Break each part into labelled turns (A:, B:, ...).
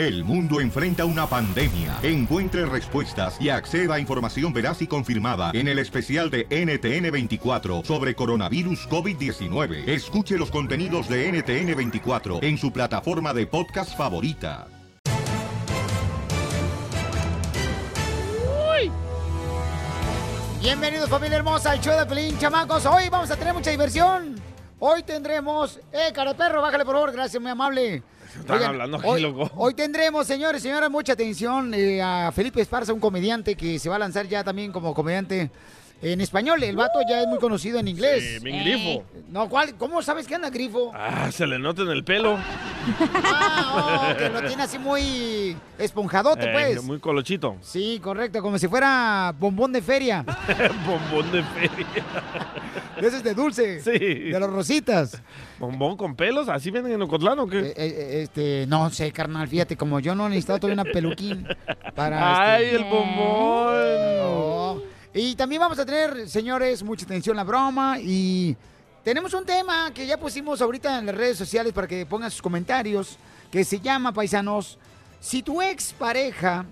A: El mundo enfrenta una pandemia. Encuentre respuestas y acceda a información veraz y confirmada en el especial de NTN24 sobre coronavirus COVID-19. Escuche los contenidos de NTN24 en su plataforma de podcast favorita.
B: Bienvenidos familia hermosa al show de Pelín, chamacos. Hoy vamos a tener mucha diversión. Hoy tendremos... Eh, cara de perro, bájale por favor, gracias, muy amable.
C: Están
B: Oigan,
C: hablando aquí,
B: hoy,
C: loco.
B: hoy tendremos, señores y señoras, mucha atención eh, a Felipe Esparza, un comediante que se va a lanzar ya también como comediante en español. El vato ya es muy conocido en inglés.
C: Sí, bien grifo.
B: No, ¿cuál? ¿Cómo sabes que anda grifo?
C: Ah, se le nota en el pelo.
B: Ah, oh, que lo tiene así muy esponjadote,
C: Eh,
B: pues.
C: muy colochito.
B: Sí, correcto, como si fuera bombón de feria.
C: Bombón de feria.
B: Ese es de dulce.
C: Sí.
B: De los rositas.
C: ¿Bombón con pelos? ¿Así venden en Ocotlán o qué?
B: Eh, eh, este, no sé, carnal, fíjate, como yo no he necesitado todavía una peluquín para...
C: ¡Ay,
B: este,
C: el bombón!
B: no. Y también vamos a tener, señores, mucha atención a la broma y tenemos un tema que ya pusimos ahorita en las redes sociales para que pongan sus comentarios, que se llama, paisanos, si tu ex pareja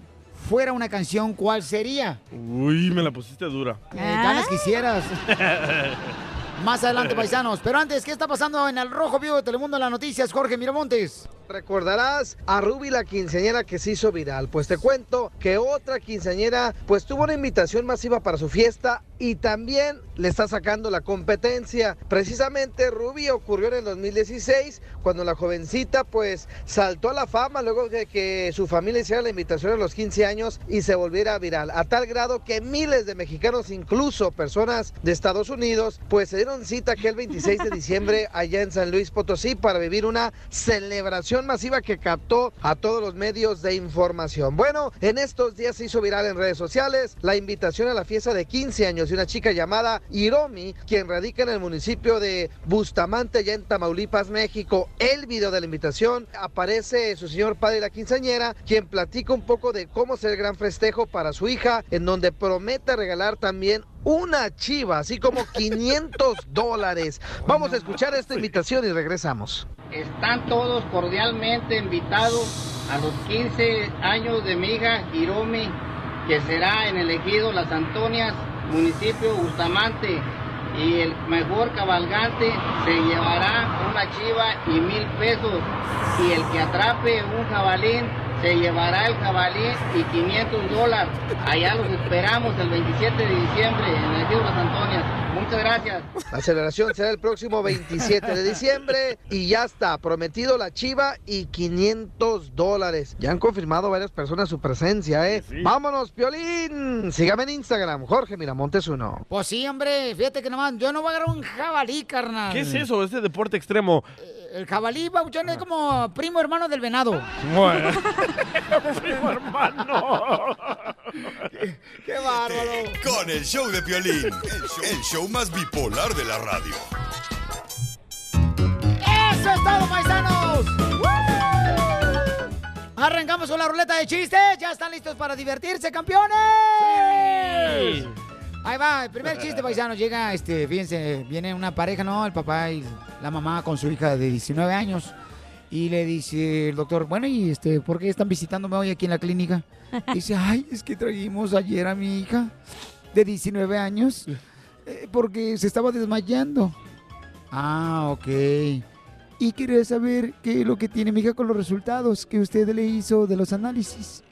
B: fuera una canción, ¿cuál sería?
C: Uy, me la pusiste dura.
B: Eh, ganas quisieras. Más adelante, paisanos. Pero antes, ¿qué está pasando en el Rojo Vivo de Telemundo en las noticias? Jorge Miramontes.
D: Recordarás a Ruby la quinceañera que se hizo viral. Pues te cuento que otra quinceañera pues tuvo una invitación masiva para su fiesta y también le está sacando la competencia. Precisamente Ruby ocurrió en el 2016 cuando la jovencita pues saltó a la fama luego de que su familia hiciera la invitación a los 15 años y se volviera viral. A tal grado que miles de mexicanos, incluso personas de Estados Unidos, pues se dieron cita aquel 26 de diciembre allá en San Luis Potosí para vivir una celebración masiva que captó a todos los medios de información. Bueno, en estos días se hizo viral en redes sociales la invitación a la fiesta de 15 años de una chica llamada Hiromi, quien radica en el municipio de Bustamante, allá en Tamaulipas, México. El video de la invitación aparece su señor padre la quinceañera, quien platica un poco de cómo será el gran festejo para su hija, en donde promete regalar también una chiva, así como 500 dólares. Vamos a escuchar esta invitación y regresamos.
E: Están todos cordialmente invitados a los 15 años de mi hija Hiromi, que será en el ejido Las Antonias, municipio Bustamante. Y el mejor cabalgante se llevará una chiva y mil pesos. Y el que atrape un jabalín se llevará el jabalí y 500 dólares. Allá los esperamos el 27 de diciembre en el ejido Las Antonias. Muchas gracias.
D: La celebración será el próximo 27 de diciembre y ya está prometido la chiva y 500 dólares. Ya han confirmado varias personas su presencia, ¿eh? Vámonos, Piolín. Sígame en Instagram, Jorge Miramontes uno.
B: Pues sí, hombre, fíjate que nomás, yo no voy a agarrar un jabalí, carnal.
C: ¿Qué es eso? Este deporte extremo.
B: El jabalí, Pauchón, es como primo hermano del venado.
C: Bueno. primo hermano.
B: Qué bárbaro.
F: Con el show de Piolín, el show, el show más bipolar de la radio.
B: ¡Eso es todo, paisanos! Arrancamos con la ruleta de chistes. ¿Ya están listos para divertirse, campeones? Ahí va, el primer chiste, paisanos. Llega, este, fíjense, viene una pareja, ¿no? El papá y la mamá con su hija de 19 años. Y le dice el doctor, bueno, ¿y este, por qué están visitándome hoy aquí en la clínica? Dice, ay, es que trajimos ayer a mi hija de 19 años eh, porque se estaba desmayando. Ah, ok. Y quería saber qué es lo que tiene mi hija con los resultados que usted le hizo de los análisis.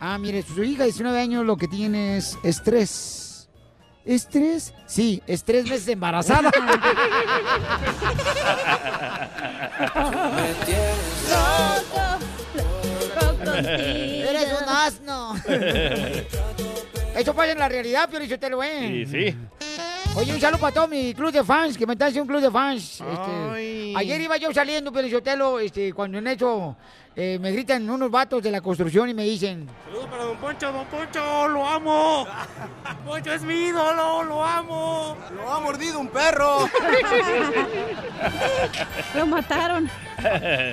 B: Ah, mire, su hija de 19 años lo que tiene es estrés. ¿Estrés? Sí, es tres meses embarazada. Eres un asno. Eso pasa en la realidad, Pio Lichotelo, ¿eh?
C: Sí, sí.
B: Oye, un saludo para todo mi club de fans, que me está haciendo un club de fans. Este, ayer iba yo saliendo, Pio Lichotelo, este, cuando en eso eh, me gritan unos vatos de la construcción y me dicen...
G: Saludos para Don Poncho, Don Poncho, lo amo. Poncho es mi ídolo, lo amo. Lo ha mordido un perro.
B: Lo mataron.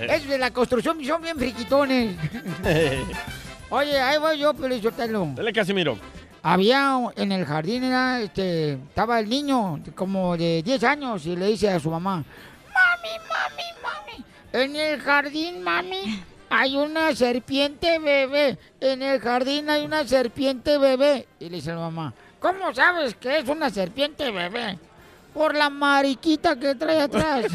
B: Esos de la construcción son bien friquitones. Oye, ahí voy yo, Pio Lichotelo.
C: Dale, Casimiro.
B: Había en el jardín, era, este, estaba el niño como de 10 años y le dice a su mamá, mami, mami, mami, en el jardín, mami, hay una serpiente bebé. En el jardín hay una serpiente bebé. Y le dice la mamá, ¿cómo sabes que es una serpiente bebé? Por la mariquita que trae atrás.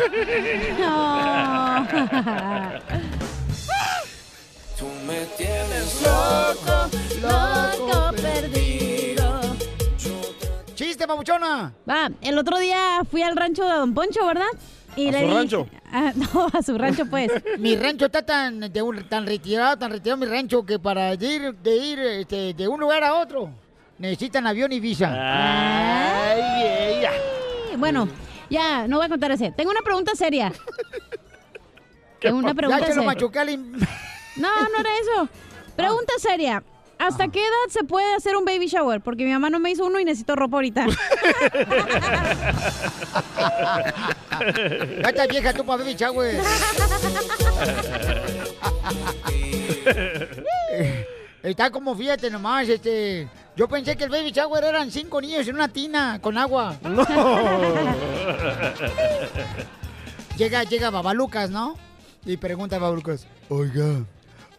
H: Tú me tienes loco
B: ¡Chiste, papuchona!
I: Va, el otro día fui al rancho de Don Poncho, ¿verdad? Y
C: ¿A
I: le
C: su
I: dije-
C: rancho?
I: Ah, no, a su rancho, pues.
B: Mi rancho está tan, de un- tan retirado, tan retirado mi rancho que para ir de ir este, de un lugar a otro necesitan avión y visa.
C: Ay, ella.
I: Sí, Bueno, ya, no voy a contar ese. Tengo una pregunta seria. Tengo una pregunta
B: ya se lo al
I: No, no era eso. Pregunta seria. ¿Hasta qué edad se puede hacer un baby shower? Porque mi mamá no me hizo uno y necesito ropa ahorita.
B: Ya está vieja tú para baby shower. Está como, fíjate nomás, este... Yo pensé que el baby shower eran cinco niños en una tina con agua.
C: No.
B: Llega, llega Babalucas, ¿no? Y pregunta a Babalucas, oiga,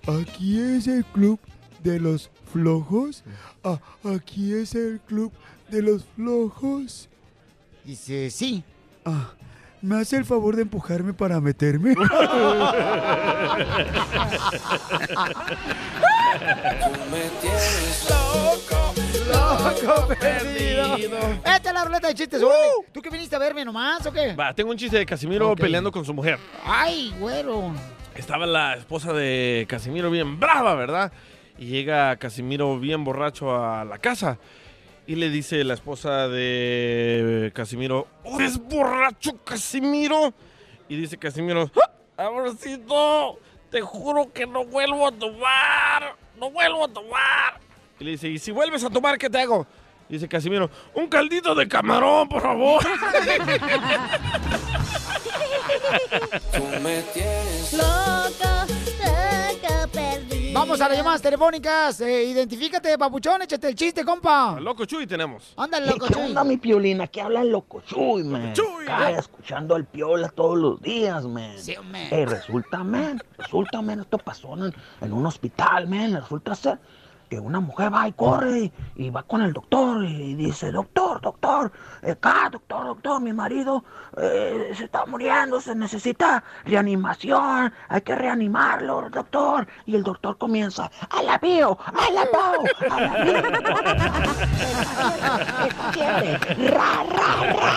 B: ¿aquí es el club de los flojos? Ah, ¿Aquí es el club de los flojos? Dice, sí. Ah, ¿me hace el favor de empujarme para meterme?
H: Tú me tienes loco,
B: ¡Loco perdido! Esta es la ruleta de chistes, órale. ¿Tú que viniste a verme nomás o qué?
C: Va, tengo un chiste de Casimiro peleando con su mujer.
B: ¡Ay, güero!
C: Estaba la esposa de Casimiro bien brava, ¿verdad? Y llega Casimiro bien borracho a la casa. Y le dice la esposa de Casimiro, ¿eres borracho, Casimiro? Y dice Casimiro, "Ah, amorcito, te juro que no vuelvo a tomar, no vuelvo a tomar. Y le dice, ¿y si vuelves a tomar, qué te hago? Y dice Casimiro, un caldito de camarón, por favor.
H: tú me tienes
I: perdido.
B: Vamos a las llamadas telefónicas. Eh, identifícate, papuchón, échate el chiste, compa.
C: Loco Chuy tenemos.
B: Ándale,
J: ¿Qué,
B: loco, Chuy.
J: onda, mi piolín? Aquí habla el loco Chuy, man.
C: Chuy,
J: escuchando al piola todos los días, man.
B: Sí, hombre.
J: Eh, resulta, man, resulta, man, esto pasó en, en un hospital, man. Resulta ser que una mujer va y corre y, y va con el doctor y dice, doctor, doctor, eh, acá, doctor, doctor, mi marido eh, se está muriendo, se necesita reanimación, hay que reanimarlo, doctor. Y el doctor comienza, a la bio, a la bao, a la bio. Ra, ra, ra.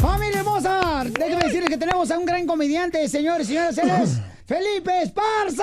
B: ¡Familia hermosa! Déjeme decirles que tenemos a un gran comediante, señores y señoras. Felipe Esparza.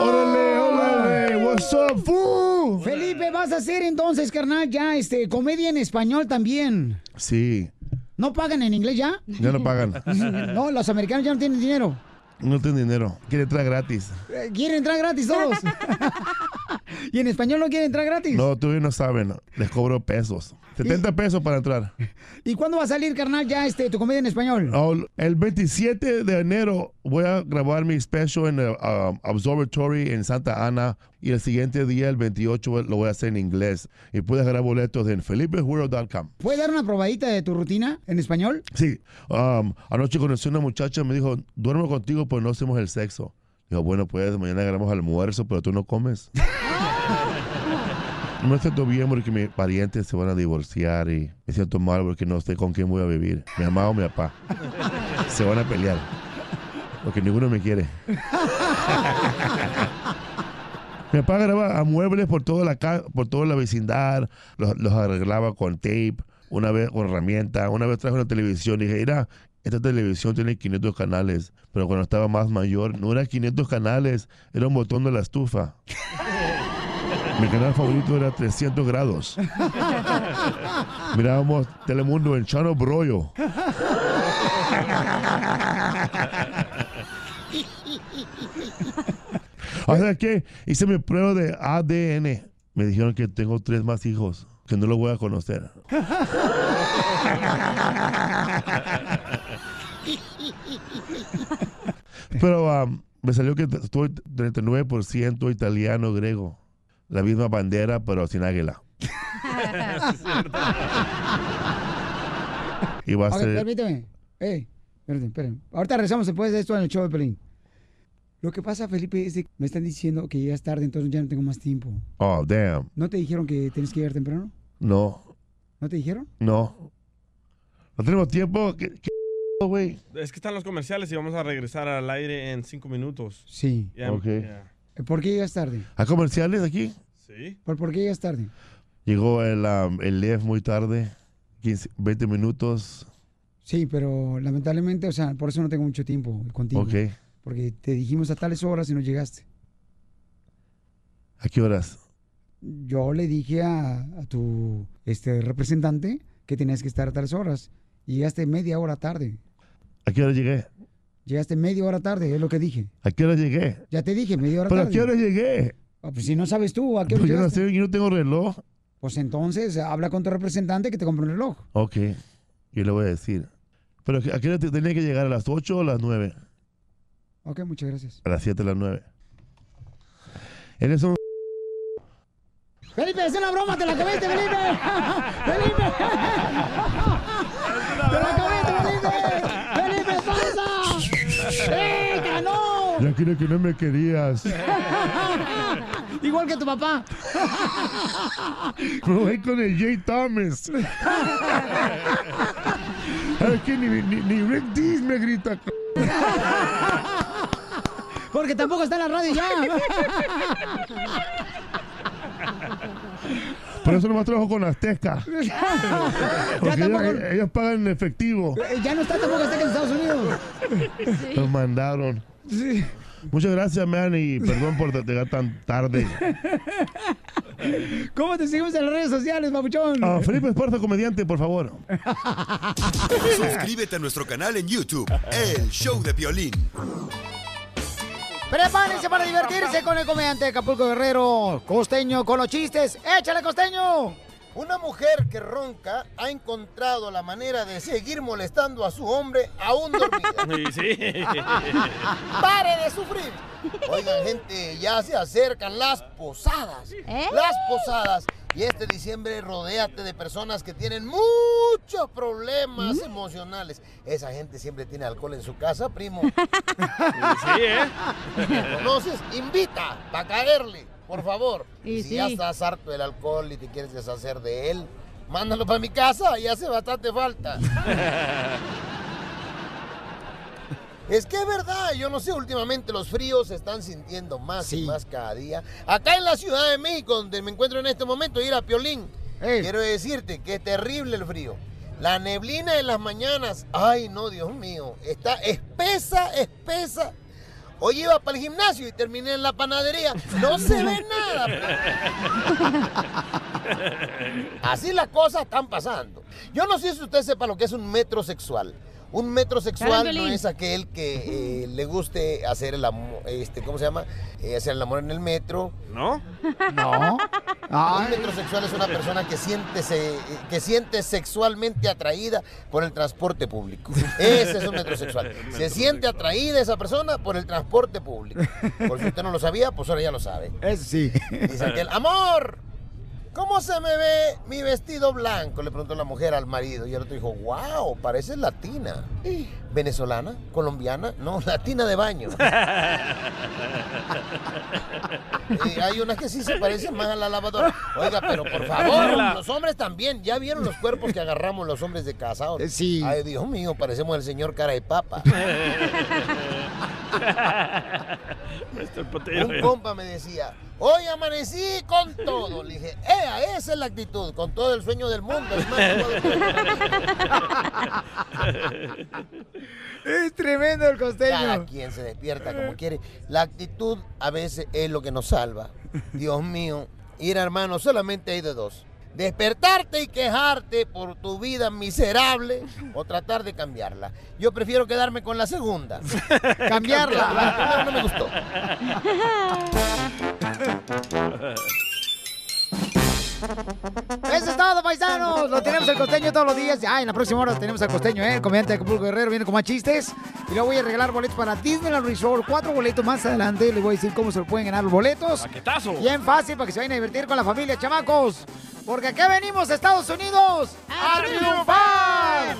K: ¡Órale, órale! What's up, fool?
B: Felipe, vas a hacer entonces, carnal, ya este comedia en español también.
K: Sí,
B: ¿No pagan en inglés ya?
K: ya no pagan.
B: No, los americanos ya no tienen dinero.
K: No tienen dinero. Quiere entrar gratis.
B: Eh, Quieren entrar gratis todos. y en español no quieren entrar gratis.
K: No, todavía no saben. Les cobro pesos. 70 pesos para entrar.
B: ¿Y cuándo va a salir, carnal, ya este tu comedia en español?
K: Oh, el 27 de enero voy a grabar mi special en el um, Observatory en Santa Ana. Y el siguiente día, el 28, lo voy a hacer en inglés. Y puedes ganar boletos en felipejuro.com.
B: ¿Puedes dar una probadita de tu rutina en español?
K: Sí, um, anoche conocí a una muchacha, me dijo, duermo contigo, pues no hacemos el sexo. Digo, bueno, pues mañana agarramos almuerzo, pero tú no comes. No me siento bien porque mis parientes se van a divorciar y me siento mal porque no sé con quién voy a vivir. Mi mamá o mi papá. Se van a pelear. Porque ninguno me quiere. Mi papá grababa muebles por toda la por toda la vecindad, los, los arreglaba con tape, una vez con herramienta, una vez traje una televisión y dije, mira, esta televisión tiene 500 canales, pero cuando estaba más mayor no era 500 canales, era un botón de la estufa. Mi canal favorito era 300 grados. Mirábamos Telemundo en Chano Broyo. O sea que hice mi prueba de ADN. Me dijeron que tengo tres más hijos, que no los voy a conocer. Pero um, me salió que estoy 39% italiano griego. La misma bandera, pero sin águila. Y va a
B: Ok,
K: ser.
B: permíteme. Ey, Espérate, espérate. Ahorita regresamos después de esto en el show de Pelín. Lo que pasa, Felipe, es que me están diciendo que llegas tarde, entonces ya no tengo más tiempo.
K: Oh, damn.
B: ¿No te dijeron que tienes que llegar temprano?
K: No,
B: ¿No te dijeron?
K: no. No tenemos tiempo. ¿Qué?
C: Es que están los comerciales y vamos a regresar al aire en cinco minutos.
B: Sí.
C: Ya,
K: Ok.
C: ya.
B: ¿Por qué llegas tarde?
K: ¿Hay comerciales aquí?
C: Sí.
B: ¿Por, por qué llegas tarde?
K: Llegó el, um, el LEF muy tarde, 15, 20 minutos.
B: Sí, pero lamentablemente, o sea, por eso no tengo mucho tiempo contigo.
K: Ok.
B: Porque te dijimos a tales horas y no llegaste.
K: ¿A qué horas?
B: Yo le dije a, a tu este, representante que tenías que estar a tales horas. Y llegaste media hora tarde.
K: ¿A qué hora llegué?
B: Llegaste media hora tarde, es lo que dije.
K: ¿A qué hora llegué?
B: Ya te dije, media hora
K: ¿Pero a
B: tarde.
K: qué hora llegué?
B: Ah, pues si no sabes tú, ¿a qué hora
K: yo no sé, yo no tengo reloj.
B: Pues entonces habla con tu representante que te compre un reloj.
K: Ok, yo le voy a decir. ¿Pero a qué hora te- tenía que llegar? ¿A las 8 o a las 9?
B: Ok, muchas gracias.
K: A las 7 o las 9. Eres un...
B: Felipe, es una broma, te la comiste, Felipe. Felipe. Te la comiste, Felipe. Felipe, pasa. ¡Eh, ganó!
K: Ya creo que no me querías.
B: Igual que tu papá.
K: Voy con el Jay Thomas. Es que ni, ni, ni Rick Dees me grita.
B: Porque tampoco está en la radio ya.
K: Por eso nomás trabajo con Azteca. Porque ellos, ellos pagan en efectivo.
B: Eh, Ya no está tampoco que en Estados Unidos.
K: Los mandaron.
B: Sí.
K: Muchas gracias, man, y perdón por llegar tan tarde.
B: ¿Cómo te seguimos en las redes sociales, papuchón?
K: Ah, Felipe Esparza, comediante, por favor.
F: Suscríbete a nuestro canal en YouTube, El Show de Violín.
B: Prepárense para divertirse con el comediante de Acapulco Guerrero, Costeño, con los chistes. ¡Échale, Costeño!
L: Una mujer que ronca ha encontrado la manera de seguir molestando a su hombre aún dormida.
C: Sí, sí.
L: ¡Pare de sufrir! Oigan, gente, ya se acercan las posadas. Las posadas. Y este diciembre rodéate de personas que tienen muchos problemas emocionales. Esa gente siempre tiene alcohol en su casa, primo.
C: Sí, ¿eh?
L: ¿Me conoces? Invita para caerle, por favor.
I: Y
L: si
I: sí.
L: ya estás harto del alcohol y te quieres deshacer de él, mándalo para mi casa y hace bastante falta. Es que es verdad, yo no sé, últimamente los fríos se están sintiendo más y más cada día. Acá en la Ciudad de México, donde me encuentro en este momento, ir a Piolín, quiero decirte que es terrible el frío. La neblina en las mañanas, ay no, Dios mío, está espesa, espesa. Hoy iba para el gimnasio y terminé en la panadería. No se ve nada. Así las cosas están pasando. Yo no sé si usted sepa lo que es un metrosexual. Un metrosexual no es aquel que eh, le guste hacer el amor, este, ¿cómo se llama? Eh, hacer el amor en el metro.
C: ¿No?
B: No.
L: Un metrosexual es una persona que siente, se- que siente sexualmente atraída por el transporte público. Ese es un metrosexual. Se siente atraída esa persona por el transporte público. Por si usted no lo sabía, pues ahora ya lo sabe.
B: Eso sí.
L: Dice aquel, amor, ¿cómo se me ve mi vestido blanco? Le preguntó la mujer al marido. Y el otro dijo, wow, pareces latina. ¿Venezolana? ¿Colombiana? No, latina de baño. Y hay unas que sí se parecen más a la lavadora. Oiga, pero por favor, los hombres también. ¿Ya vieron los cuerpos que agarramos los hombres de casados?
B: Sí.
L: Ay, Dios mío, parecemos el señor cara de papa. Un compa me decía, hoy amanecí con todo. Le dije, ¡Ea, esa es la actitud! Con todo el sueño del mundo.
B: Es tremendo el costeño.
L: Cada quien se despierta como quiere. La actitud a veces es lo que nos salva. Dios mío. Ir, hermano, solamente hay de dos. Despertarte y quejarte por tu vida miserable o tratar de cambiarla. Yo prefiero quedarme con la segunda.
B: Cambiarla.
L: La primera no me gustó.
B: Eso es todo, paisanos. Lo tenemos el costeño todos los días. Ah, en la próxima hora tenemos al costeño, ¿eh? El comediante de Acapulco Guerrero viene con más chistes. Y luego voy a regalar boletos para Disneyland Resort. Cuatro boletos más adelante. Les voy a decir cómo se lo pueden ganar los boletos.
C: ¡Paquetazo!
B: Bien fácil para que se vayan a divertir con la familia, chamacos. Porque aquí venimos, Estados Unidos, a triunfar.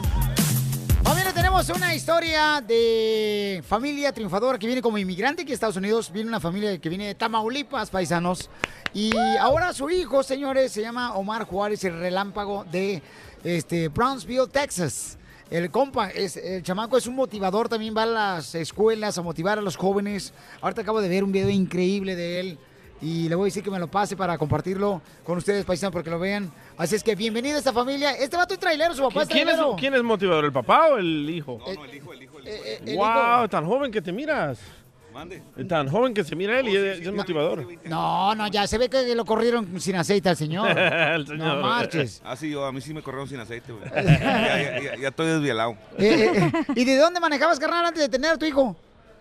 B: Familia, tenemos tenemos una historia de familia triunfadora que viene como inmigrante aquí a Estados Unidos. Viene una familia que viene de Tamaulipas, paisanos. Y ahora su hijo, señores, se llama Omar Juárez, el relámpago de este, Brownsville, Texas. El compa, es, el chamaco es un motivador, también va a las escuelas a motivar a los jóvenes. Ahorita acabo de ver un video increíble de él y le voy a decir que me lo pase para compartirlo con ustedes, paisanos, porque lo vean. Así es que bienvenido a esta familia. Este vato es trailero, su papá es
C: ¿Quién es,
B: trailero.
C: ¿Quién es motivador, el papá o el hijo?
B: No, el hijo, el hijo. El
C: wow, tan joven que te miras. Tan joven que se mira él y es, es motivador.
B: No, no, ya se ve que lo corrieron sin aceite al señor.
C: El señor.
B: No marches.
M: Ah, sí, yo, a mí sí me corrieron sin aceite, güey. ya, ya- ya- ya estoy desvielado.
B: Eh, eh, eh, ¿Y de dónde manejabas, carnal, antes de tener a tu hijo?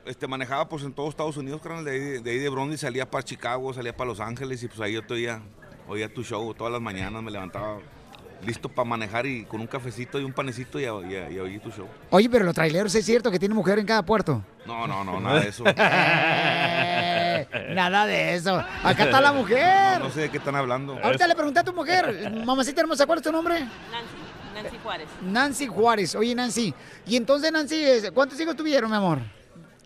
M: Este, manejaba pues en todos Estados Unidos, carnal, de ahí de, ahí de Brownsville salía para Chicago, salía para Los Ángeles y pues ahí yo oía, oía tu show todas las mañanas, me levantaba listo para manejar y con un cafecito y un panecito y, y, y oí tu show.
B: Oye, pero los traileros es cierto que tiene mujer en cada puerto.
M: No, no, no, nada de eso.
B: Eh, nada de eso. Acá está la mujer.
M: No, no sé de qué están hablando.
B: Ahorita le pregunté a tu mujer, mamacita hermosa, ¿cuál es tu nombre?
N: Nancy, Nancy Juárez.
B: Nancy Juárez. Oye, Nancy. Y entonces, Nancy, eh, ¿cuántos hijos tuvieron, mi amor?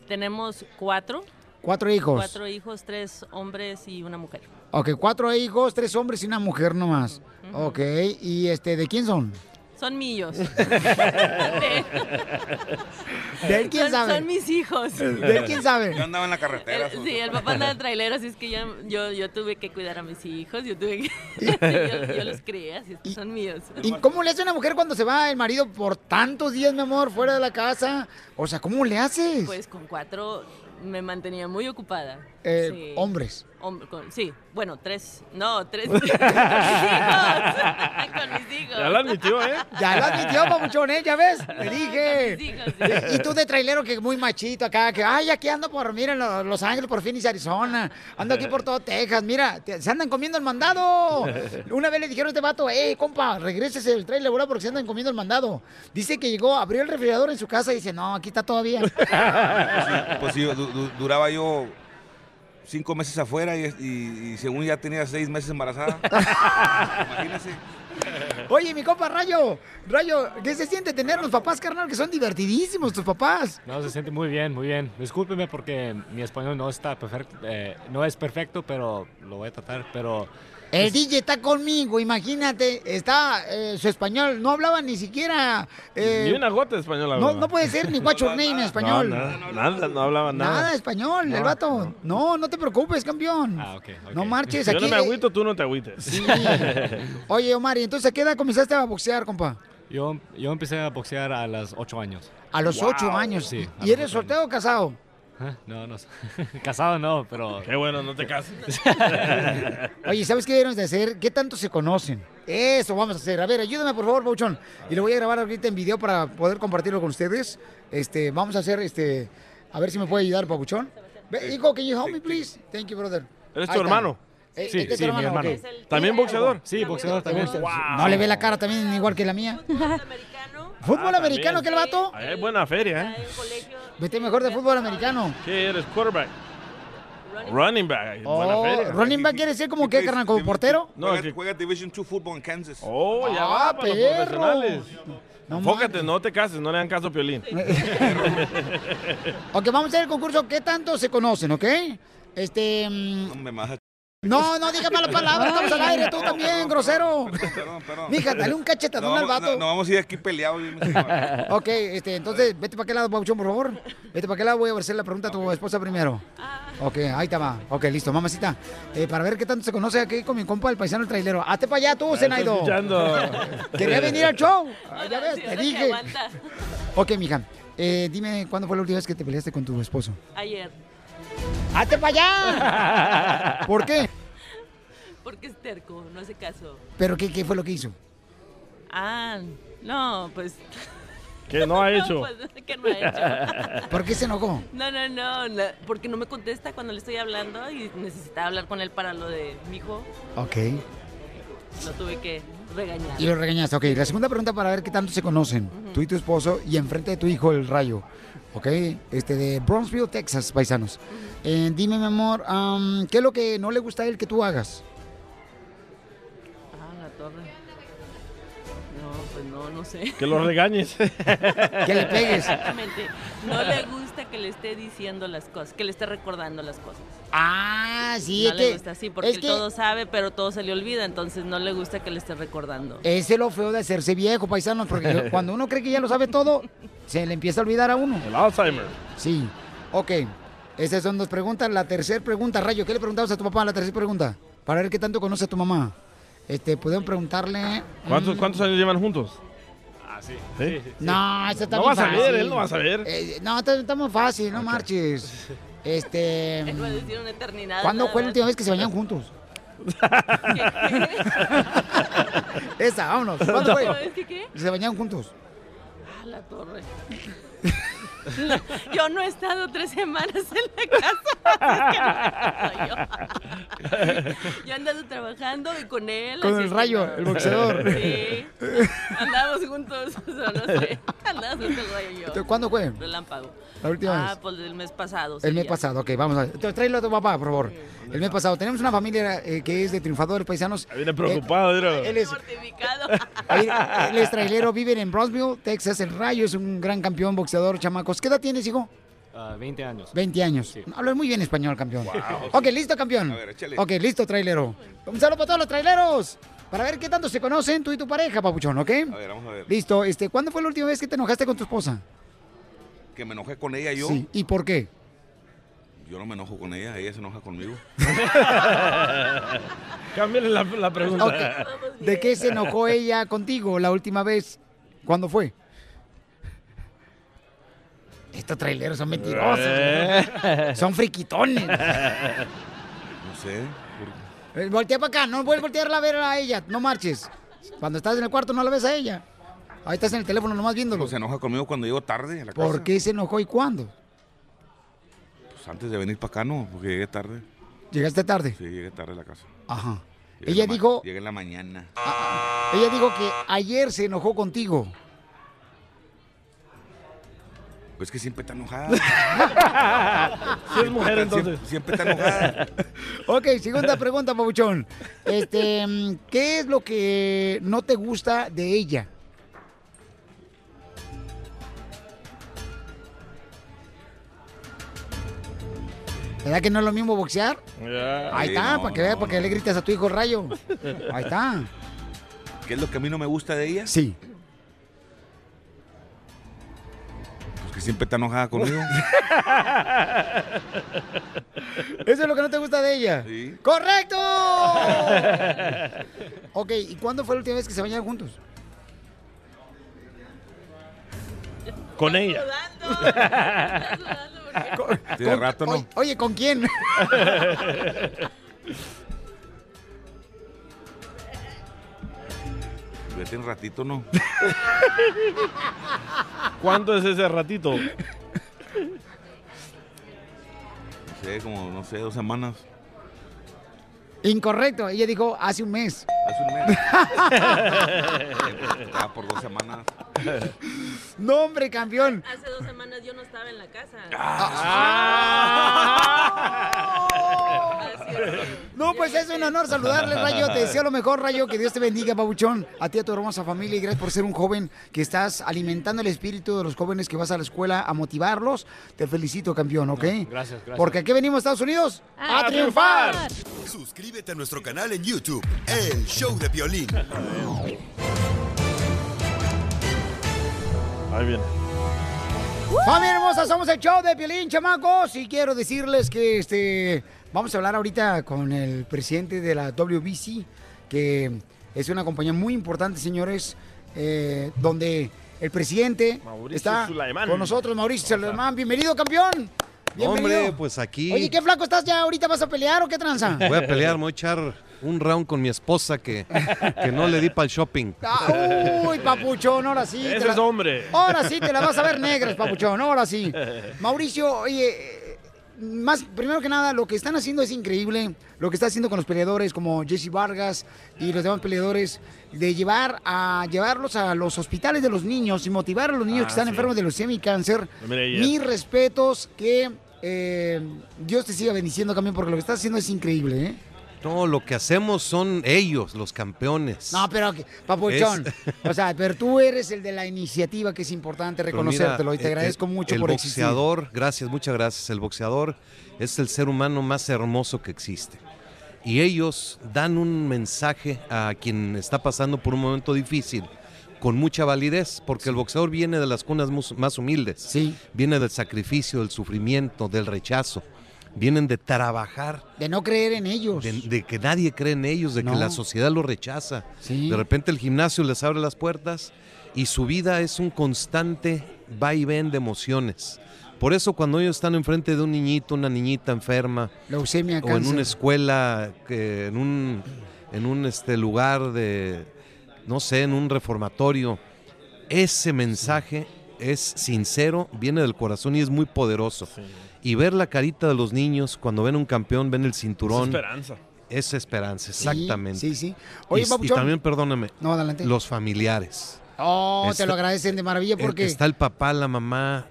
N: Tenemos cuatro.
B: Cuatro hijos.
N: Cuatro hijos, tres hombres y una mujer.
B: Ok, cuatro hijos, tres hombres y una mujer nomás. Ok, ¿y este, de quién son?
N: Son míos.
B: ¿De él quién
N: Son-
B: sabe?
N: Son mis hijos.
B: ¿De él quién sabe?
M: Yo andaba en la carretera.
N: El- sí, el papá andaba en trailero, así es que yo, yo, yo tuve que cuidar a mis hijos, yo tuve que... yo, yo los crié, así es que son míos.
B: ¿Y cómo le hace una mujer cuando se va el marido por tantos días, mi amor, fuera de la casa? O sea, ¿cómo le haces?
N: Pues con cuatro me mantenía muy ocupada.
B: Eh,
N: Sí.
B: Hombres.
N: Hom- con- sí, bueno, tres, no, tres. con mis hijos. Con mis hijos.
C: Ya lo admitió, ¿eh?
B: Ya lo admitió, papuchón, ¿eh? ¿Ya ves? Te dije.
N: mis hijos, sí.
B: Y tú de trailero que muy machito acá, que ay, aquí ando por, mira, en Lo- Los Ángeles, por Phoenix, Arizona. Ando aquí por todo Texas, mira, te- se andan comiendo el mandado. Una vez le dijeron a este vato, hey, compa, regreses el trailer, bro, porque se andan comiendo el mandado. Dice que llegó, abrió el refrigerador en su casa y dice, no, aquí está todavía.
M: Pues sí, du- du- duraba yo cinco meses afuera y, y- y según ya tenía seis meses embarazada. Imagínese.
B: Oye, mi compa Rayo, Rayo, ¿qué se siente tener los papás, carnal, que son divertidísimos tus papás?
O: No, se siente muy bien, muy bien. Discúlpeme porque mi español no está perfecto, eh, no es perfecto, pero lo voy a tratar, pero...
B: El DJ está conmigo, imagínate, está eh, su español, no hablaba ni siquiera... eh,
C: Ni una gota de español
B: no,
C: hablaba.
B: no puede ser ni what's your name en español.
C: No, nada, nada, no hablaba nada.
B: Nada de español, el vato. No, no te preocupes, campeón.
O: Ah, ok, ok.
B: No marches
C: Yo
B: aquí.
C: no me agüito, tú no te agüites.
B: Sí. Oye, Omar, ¿y entonces a qué edad comenzaste a boxear, compa?
O: Yo, yo empecé a boxear a los ocho años.
B: A los ocho años.
O: Sí.
B: ¿Y eres soltero o casado?
O: Ah, No, no. Casado no, pero...
C: Qué bueno, no te cases.
B: Oye, ¿sabes qué debemos de hacer? ¿Qué tanto se conocen? Eso vamos a hacer. A ver, ayúdame por favor, Bouchón. Y lo voy a grabar ahorita en video para poder compartirlo con ustedes. Este, vamos a hacer este, a ver si me puede ayudar, Pabuchón. Ve, Hijo, can you help me, please? Thank you, brother.
C: ¿Eres tu hermano?
B: Eh,
O: Sí,
B: este
O: sí,
B: tu
O: mi
B: hermano.
C: ¿También boxeador?
O: Sí, boxeador también.
B: No le ve la cara también igual que la mía. ¿Fútbol
C: Ah,
B: americano que el vato?
C: Ahí hay buena feria, ¿eh?
B: Vete mejor de fútbol americano.
C: ¿Qué eres? Quarterback. Running back. buena
B: Oh,
C: feria.
B: running back quiere decir como que, carnal, como portero.
C: No,
M: juega,
C: que-
M: juega Division 2 fútbol en Kansas.
C: Oh, ya
B: Ah,
C: va para los
B: perro.
C: profesionales.
B: No
C: Enfócate, no te cases, no le hagan caso a Piolín.
B: Ok, vamos a hacer el concurso. ¿Qué tanto se conocen, ok? Este. mm,
M: No me maja.
B: No, no diga malas palabras, estamos al aire, tú también, grosero.
M: Perdón, perdón.
B: Mija, dale un cachetadón
M: No,
B: al vato.
M: no, no vamos a ir aquí peleados.
B: Ok, este, entonces, vete para aquel lado, Pauchón, por favor. Vete para aquel lado, voy a hacer la pregunta a tu esposa primero. Ok, ahí te va. Ok, listo, mamacita. Eh, para ver qué tanto se conoce aquí con mi compa, el paisano el trailero. Hazte para allá tú,
C: estoy
B: Zenaido.
C: escuchando.
B: Quería venir al show. Ah, ya ves, te dije. Ok, mija. Eh, dime, ¿cuándo fue la última vez que te peleaste con tu esposo?
N: Ayer,
B: ¡Hazte para allá! ¿Por qué?
N: porque es terco, no hace caso.
B: ¿Pero qué, qué fue lo que hizo?
N: Ah, no, pues...
C: ¿Qué no ha hecho?
N: pues, ¿qué no ha hecho?
B: ¿Por qué se enojó?
N: No, no, no, porque no me contesta cuando le estoy hablando y necesitaba hablar con él para lo de mi hijo.
B: Ok.
N: Lo tuve que regañar.
B: Y lo regañaste. Ok, la segunda pregunta para ver qué tanto se conocen. Tú y tu esposo y enfrente de tu hijo el rayo. Ok, este de Bronzeville, Texas, paisanos. Eh, dime, mi amor, am, ¿qué es lo que no le gusta a él que tú hagas?
N: No, sé.
C: Que lo regañes.
B: Que le pegues.
N: Exactamente. No le gusta que le esté diciendo las cosas, que le esté recordando las cosas.
B: Ah, sí,
N: no
B: es
N: le
B: que-
N: gusta así, porque
B: es que-
N: todo sabe, pero todo se le olvida, entonces no le gusta que le esté recordando.
B: Ese es lo feo de hacerse viejo, paisanos, porque cuando uno cree que ya lo sabe todo, se le empieza a olvidar a uno.
C: El Alzheimer.
B: Sí. Ok. Esas son dos preguntas. La tercera pregunta, Rayo, ¿qué le preguntabas a tu papá? La tercera pregunta. Para ver qué tanto conoce a tu mamá. Este, podemos preguntarle.
C: ¿Cuántos,
B: mm,
C: ¿Cuántos años llevan juntos?
O: Ah, sí.
C: ¿Sí?
B: No, eso está
C: No
B: bien
C: vas a ver,
B: fácil.
C: él no va a saber.
B: Eh, no, está, está muy fácil, no marches. Este.
N: Él va a decir una eternidad.
B: ¿Cuándo fue la última vez que se bañaron juntos? Esa, vámonos. ¿Cuándo fue?
N: ¿Sabes qué qué?
B: Se bañaron juntos.
N: Ah, la torre. Yo no he estado tres semanas en la casa. así es que no puedo yo. Yo he andado trabajando y con él.
B: Con el rayo, el boxeador.
N: Sí. Andamos juntos. O sea, no sé. Andamos juntos el rayo y yo.
B: ¿cuándo fue?
N: Relámpago.
B: La última
N: ah,
B: vez.
N: pues el mes pasado.
B: El mes
N: ya.
B: pasado, ok, vamos a ver. Entonces, tráelo a tu papá, por favor. El mes pasado. Tenemos una familia eh, que es de triunfadores paisanos.
C: Viene preocupado, mira.
B: Él es, él es trailero, vive en Brownsville, Texas. El Rayo es un gran campeón boxeador, chamacos. ¿Qué edad tienes, hijo?
O: Ah, 20 años.
B: 20 años. Hablas muy bien español, campeón. Ok, listo, campeón.
O: A ver, échale.
B: ok, listo, trailero. Un saludo para todos los traileros. Para ver qué tanto se conocen tú y tu pareja, papuchón, ¿ok?
M: A ver, vamos a ver.
B: Listo, este, ¿cuándo fue la última vez que te enojaste con tu esposa?
M: Que me enojé con ella yo.
B: Sí. ¿Y por qué?
M: Yo no me enojo con ella, ella se enoja conmigo.
C: Cámbiale la, la pregunta.
B: ¿De qué se enojó ella contigo la última vez? ¿Cuándo fue? Estos traileros son mentirosos.
C: Eh.
B: Son friquitones.
M: No sé.
B: Eh, Voltea para acá, no vuelves a voltearla a ver a ella, no marches. Cuando estás en el cuarto no la ves a ella. Ahí estás en el teléfono nomás viéndolo.
M: Pues se enoja conmigo cuando llego tarde a la casa.
B: ¿Por qué se enojó y cuándo?
M: Pues antes de venir para acá, no, porque llegué tarde.
B: ¿Llegaste tarde?
M: Sí, llegué tarde a la casa.
B: Ajá.
M: Llegué
B: Ella dijo,
M: Llegué en la mañana.
B: ella dijo que ayer se enojó contigo.
M: Pues que siempre está enojada.
C: Si es mujer, entonces.
M: Siempre, siempre está enojada.
B: Ok, segunda pregunta, Pabuchón. Este, ¿qué es lo que no te gusta de ella? ¿Verdad que no es lo mismo boxear? Ahí
M: Sí,
B: está,
M: no,
B: para que vea,
M: no,
B: para que le grites a tu hijo rayo. Ahí está.
M: ¿Qué es lo que a mí no me gusta de ella?
B: Sí.
M: Siempre está enojada conmigo.
B: Eso es lo que no te gusta de ella.
M: Sí.
B: ¡Correcto! ok, ¿y cuándo fue la última vez que se bañaron juntos?
C: Con ella.
M: Tiene rato, ¿no?
B: Oye, oye, ¿con quién?
M: Ya tiene ratito, ¿no?
C: ¿Cuánto es ese ratito?
M: No sé, como, no sé, dos semanas.
B: Incorrecto, ella dijo hace un mes.
M: Hace un mes. Estaba por dos semanas.
B: No, hombre, campeón.
N: Hace dos semanas yo no estaba en la casa.
B: No, pues es un honor saludarle, Rayo. Te deseo lo mejor, Rayo. Que Dios te bendiga, babuchón. A ti, a tu hermosa familia. Y gracias por ser un joven que estás alimentando el espíritu de los jóvenes que vas a la escuela a motivarlos. Te felicito, campeón, ¿ok?
O: Gracias, gracias.
B: Porque aquí venimos, Estados Unidos, a,
F: ¡A
B: triunfar.
F: Suscríbete a nuestro canal en YouTube, El Show de Violín.
C: Ahí viene.
B: Familia hermosa, somos el show de Piolín, chamacos. Y quiero decirles que este vamos a hablar ahorita con el presidente de la WBC, que es una compañía muy importante, señores, eh, donde el presidente
C: Mauricio
B: está
C: Sulaimán.
B: con nosotros, Mauricio Sulaimán. Bienvenido, campeón. Bienvenido.
P: Hombre, pues aquí
B: Oye, ¿qué flaco estás ya? ¿Ahorita vas a pelear o qué tranza?
P: voy a pelear, me voy a echar un round con mi esposa que, que no le di para el shopping.
B: Ah, uy, papuchón, ahora sí. te
C: Ese
B: la-
C: es hombre.
B: Ahora sí te la vas a ver negras, papuchón, ahora sí. Mauricio, oye, más, primero que nada, lo que están haciendo es increíble. Lo que está haciendo con los peleadores como Jesse Vargas y los demás peleadores, de llevar a llevarlos a los hospitales de los niños y motivar a los niños
C: Ah,
B: que están
C: sí.
B: enfermos de leucemia y cáncer. Mis respetos, que eh, Dios te siga bendiciendo, también porque lo que estás haciendo es increíble, ¿eh?
P: No, lo que hacemos son ellos, los campeones.
B: No, pero, que- papuchón, o sea, pero tú eres el de la iniciativa que es importante reconocértelo
P: mira,
B: y te
P: eh,
B: agradezco
P: el-
B: mucho
P: el
B: por existir.
P: boxeador, gracias, muchas gracias. El boxeador es el ser humano más hermoso que existe. Y ellos dan un mensaje a quien está pasando por un momento difícil con mucha validez, porque el boxeador viene de las cunas más humildes. Viene del sacrificio, del sufrimiento, del rechazo. Vienen de trabajar
B: De no creer en ellos.
P: de, de que nadie cree en ellos, de
B: No.
P: que la sociedad los rechaza.
B: Sí.
P: De repente el gimnasio les abre las puertas y su vida es un constante va y ven de emociones. Por eso cuando ellos están enfrente de un niñito, una niñita enferma,
B: Leucemia,
P: o en una escuela, en un, en un este, lugar de, no sé, en un reformatorio, ese mensaje es sincero, viene del corazón y es muy poderoso. Y ver la carita de los niños cuando ven un campeón, ven el cinturón.
C: Es esperanza.
P: Es esperanza, exactamente.
B: sí, sí. Oye,
P: y, y también, perdóname,
B: No, adelante.
P: los familiares.
B: Oh,
P: Está-
B: te lo agradecen de maravilla
P: Eh,
B: porque...
P: Está el papá, la mamá,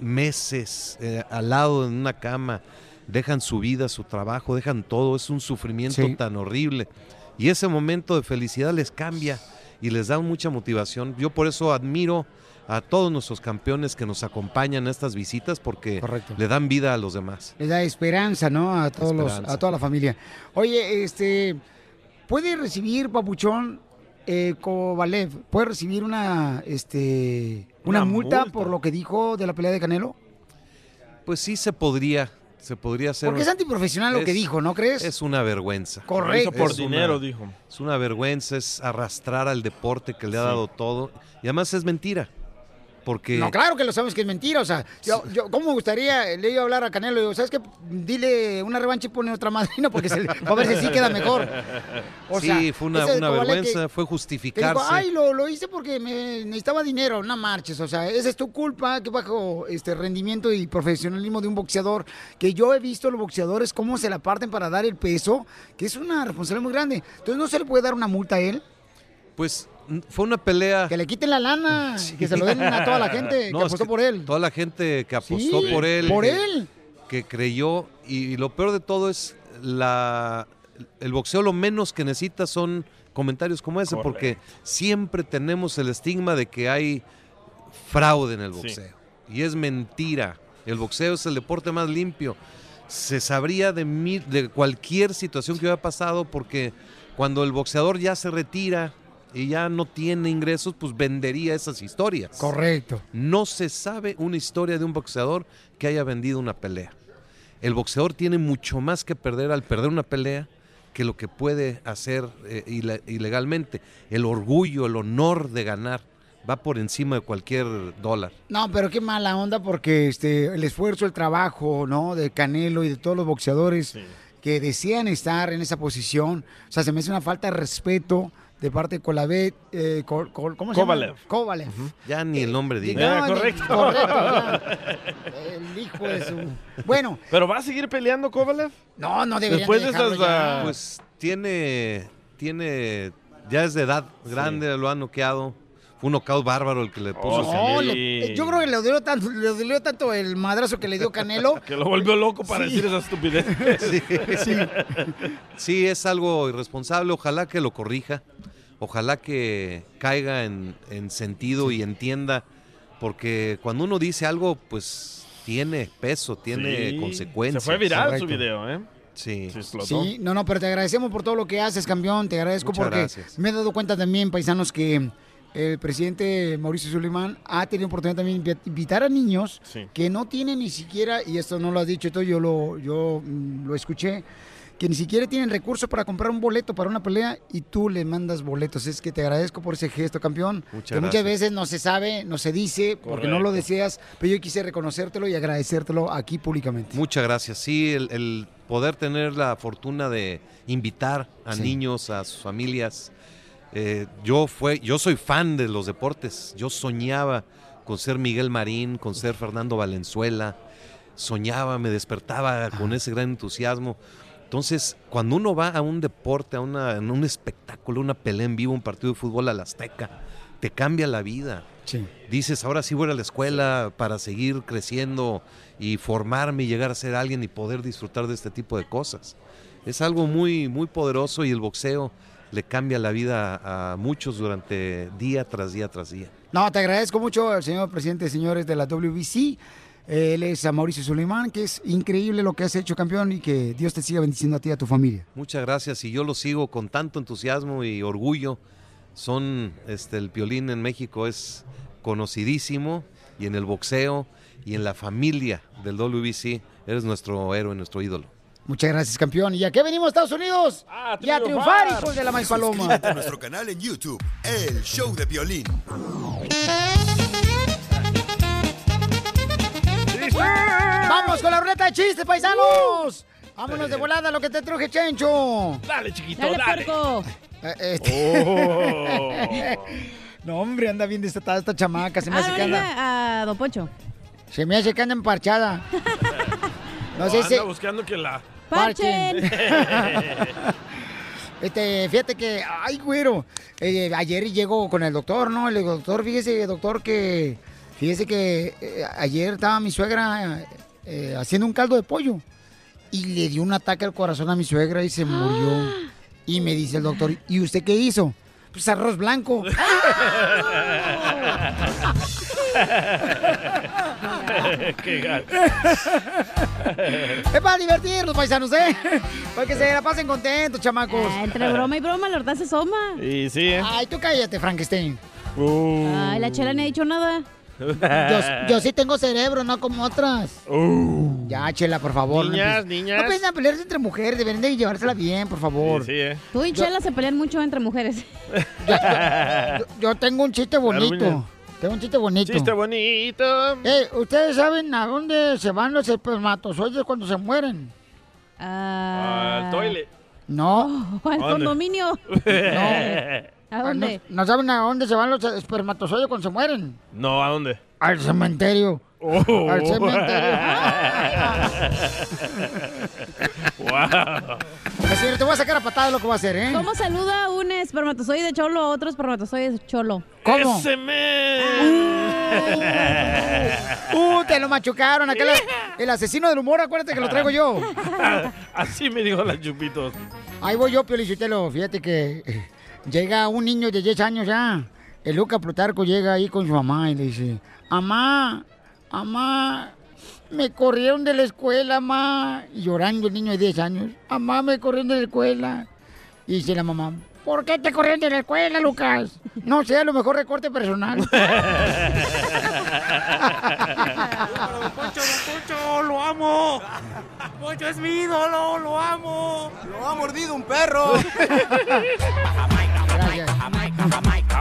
P: meses eh, al lado en una cama, dejan su vida, su trabajo, dejan todo, es un sufrimiento
B: Sí.
P: tan horrible. Y ese momento de felicidad les cambia y les da mucha motivación. Yo por eso admiro a todos nuestros campeones que nos acompañan en estas visitas porque le dan vida a los demás.
B: Le da esperanza, ¿no? A todos los, a toda la familia. Oye, este, ¿puede recibir, Papuchón, eh, Kovalev, puede recibir una, este, una,
P: Una
B: multa,
P: multa.
B: por lo que dijo de la pelea de Canelo?
P: Pues sí se podría, se podría hacer.
B: Porque es antiprofesional lo que dijo, ¿no crees?
P: Es una vergüenza.
B: Correcto.
C: Por
P: Es
C: dinero,
P: una-
C: dijo.
P: Es una vergüenza, es arrastrar al deporte que le ha
C: Sí.
P: dado todo. Y además es mentira. Porque
B: No, claro que lo sabemos que es mentira. O sea, yo, yo ¿cómo me gustaría? Le iba a hablar a Canelo y digo, ¿sabes qué? Dile una revancha y pone otra madrina porque se para ver si sí queda mejor. O
P: sí,
B: sea,
P: fue una, una vergüenza, fue justificarse.
B: ay, lo, lo hice porque me necesitaba dinero, no marches. O sea, esa es tu culpa, que bajo este rendimiento y profesionalismo de un boxeador, que yo he visto los boxeadores cómo se la parten para dar el peso, que es una responsabilidad muy grande. Entonces, ¿no se le puede dar una multa a él?
P: Pues fue una pelea.
B: Que le quiten la lana, que se lo den a toda la gente
P: No,
B: que
P: es
B: apostó
P: que
B: por él.
P: Toda la gente que apostó
B: Sí,
P: por él.
B: por
P: que-
B: él.
P: Que creyó. Y, y lo peor de todo es la. El boxeo lo menos que necesita son comentarios como ese, porque siempre tenemos el estigma de que hay fraude en el
C: Sí.
P: boxeo. Y es mentira. El boxeo es el deporte más limpio. Se sabría de, mil- de cualquier situación que hubiera pasado porque cuando el boxeador ya se retira y ya no tiene ingresos, pues vendería esas historias.
B: Correcto.
P: No se sabe una historia de un boxeador que haya vendido una pelea. El boxeador tiene mucho más que perder al perder una pelea que lo que puede hacer eh, ile- ilegalmente. El orgullo, el honor de ganar va por encima de cualquier dólar.
B: No, pero qué mala onda porque este el esfuerzo, el trabajo, ¿no? De Canelo y de todos los boxeadores que desean estar en esa posición. O sea, se me hace una falta de respeto de parte de Colavet, eh, Col- Col- ¿cómo se
P: Kovalev.
B: llama? Kovalev.
P: Ya ni el nombre
B: No,
P: diga.
B: correcto, ya. El hijo de su... Bueno,
C: ¿Pero va a seguir peleando Kovalev?
B: No, no deberían
C: Después
B: de
C: esas...
B: ya.
C: ah,
P: Pues tiene, tiene, ya es de edad grande, lo ha noqueado. Fue un knockout bárbaro el que le puso.
B: No, le- yo creo que le dolió tanto, le dolió tanto el madrazo que le dio Canelo.
C: Que lo volvió loco para
B: Sí.
C: decir esa estupidez.
P: Sí. Sí, es algo irresponsable. Ojalá que lo corrija. Ojalá que caiga en, en sentido y entienda. Porque cuando uno dice algo, pues tiene peso, tiene
C: Sí,
P: consecuencias.
C: Se fue viral su video, ¿eh?
P: Sí.
B: Sí, no, no, pero te agradecemos por todo lo que haces, campeón. Te agradezco
P: Muchas
B: porque
P: gracias.
B: me he dado cuenta también, paisanos, que el presidente Mauricio Suleiman ha tenido oportunidad también de invitar a niños
C: Sí.
B: que no tienen ni siquiera, y esto no lo has dicho, esto yo lo, yo mm, lo escuché, que ni siquiera tienen recursos para comprar un boleto para una pelea y tú le mandas boletos. Es que te agradezco por ese gesto, campeón.
P: Muchas
B: que muchas veces no se sabe, no se dice, porque no lo deseas, pero yo quise reconocértelo y agradecértelo aquí públicamente.
P: Muchas gracias. Sí, el, el poder tener la fortuna de invitar a
B: Sí.
P: niños, a sus familias. Eh, yo fue, yo soy fan de los deportes. Yo soñaba con ser Miguel Marín, con ser Fernando Valenzuela. Soñaba, me despertaba con ese gran entusiasmo. Entonces, cuando uno va a un deporte, a, una, a un espectáculo, una pelea en vivo, un partido de fútbol a la Azteca, te cambia la vida. dices, ahora sí voy a la escuela para seguir creciendo y formarme y llegar a ser alguien y poder disfrutar de este tipo de cosas. Es algo muy, muy poderoso y el boxeo le cambia la vida a muchos durante día tras día tras día.
B: No, te agradezco mucho al señor presidente, señores de la WBC. Él es a Mauricio Suleiman, que es increíble lo que has hecho, campeón, y que Dios te siga bendiciendo a ti y a tu familia.
P: Muchas gracias y yo lo sigo con tanto entusiasmo y orgullo. Son, este, el piolín en México es conocidísimo y en el boxeo y en la familia del WBC eres nuestro héroe, nuestro ídolo.
B: Muchas gracias, campeón. ¿Y a qué venimos, Estados Unidos? y a triunfar, hijos de la maíz paloma.
F: Suscríbete a nuestro canal en YouTube, El Show de Violín.
B: ¡Vamos con la ruleta de chistes, paisanos! ¡Vámonos de volada lo que te truje, Chencho!
C: Dale, chiquito,
B: Dale,
C: dale.
B: puerco. Eh, este-
C: Oh.
B: no, hombre, anda bien desatada esta chamaca. Se me
I: Ah,
B: hace
I: no,
B: que
I: dile
B: anda...
I: a Don Poncho.
B: Se me hace que anda emparchada. No sé
C: anda
B: si...
C: buscando que la...
B: Parchen. Este, fíjate que, ay, güero, eh, ayer llegó con el doctor, ¿no? Digo, doctor, fíjese, doctor, que, fíjese que eh, ayer estaba mi suegra eh, haciendo un caldo de pollo y le dio un ataque al corazón a mi suegra y se murió. Y me dice el doctor, ¿y usted qué hizo? Pues arroz blanco.
C: Qué gato.
B: es para divertirnos, paisanos, ¿eh? Para que se la pasen contentos, chamacos.
I: Ah, entre broma y broma, la verdad se soma.
C: Y sí, ¿eh?
B: Ay, tú cállate, Frankenstein.
C: Uh.
I: Ay, la chela ni ha dicho nada.
B: Yo, yo sí tengo cerebro, no como otras.
C: Uh.
B: Ya, Chela, por favor. no
C: Niñas, niñas.
B: No empiecen a pelearse entre mujeres, deberían de llevársela bien, por favor.
C: Sí, sí, ¿eh?
I: Tú y Chela se pelean mucho entre mujeres.
B: Yo, yo tengo un chiste bonito. Tengo un chiste bonito.
C: Chiste bonito.
B: Eh, ¿Ustedes saben a dónde se van los espermatozoides cuando se mueren?
C: Al toilet.
B: No.
I: Al
C: ¿Dónde?
I: condominio.
B: No.
I: ¿A dónde?
B: ¿No, no saben a dónde se van los espermatozoides cuando se mueren?
C: No, ¿a dónde?
B: Al cementerio.
C: Oh.
B: Al cementerio.
C: wow.
B: Así te voy a sacar a patada lo que voy a hacer, ¿eh?
I: ¿Cómo saluda un espermatozoide cholo a otro espermatozoide cholo?
B: ¿Cómo?
C: ¡Ese men!
B: Uh, te lo machucaron. Aquel, el asesino del humor, acuérdate que lo traigo yo.
C: Así me dijo la Chupitos.
B: Ahí voy yo, Piolichutelo. Fíjate que eh, llega un niño de 10 años ya. El Luca Plutarco llega ahí con su mamá y le dice, Amá, amá, me corrieron de la escuela, amá. Y llorando el niño de 10 años. Amá, me corrieron de la escuela. Y dice la mamá, ¿por qué te corrieron de la escuela, Lucas? No sé, a lo mejor recorte personal.
G: Poncho, Poncho, lo amo. Poncho es mi ídolo, lo amo. Lo ha mordido un perro.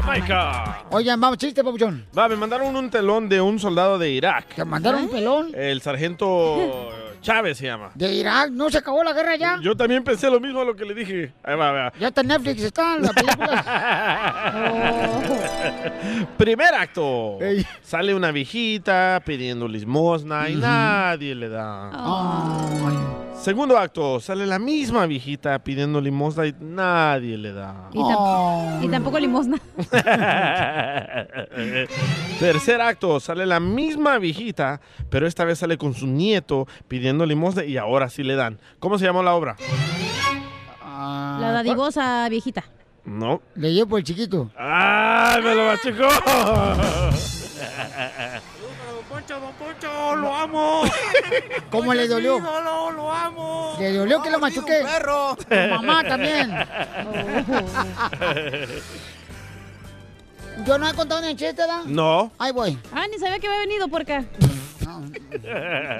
C: Jamaica.
B: Oigan, vamos, chiste, papuchón.
C: Va, me mandaron un telón de un soldado de Irak.
B: ¿Te mandaron un pelón?
C: El sargento Chávez se llama.
B: De Irak, ¿no se acabó la guerra ya?
C: Yo también pensé lo mismo a lo que le dije. Ahí va, va.
B: Ya está en Netflix, está la película.
C: Primer acto. Sale una viejita pidiendo limosna y nadie le da. Segundo acto. Sale la misma viejita pidiendo limosna y nadie le da.
I: Y, y tampoco limosna.
C: Tercer acto, sale la misma viejita, pero esta vez sale con su nieto pidiendo limosna y ahora sí le dan. ¿Cómo se llama la obra?
I: La dadivosa viejita.
C: No.
B: Le llevo por el chiquito.
C: ¡Ah, me lo machucó!
G: Lo amo.
B: ¿Cómo le dolió?
G: Ídolo, lo amo.
B: ¿Le dolió que lo machuqué?
G: perro.
B: Tu mamá también. Yo no he contado ni un chiste, ¿verdad?
C: No.
B: Ahí voy.
I: Ah, ni sabía que había venido por acá.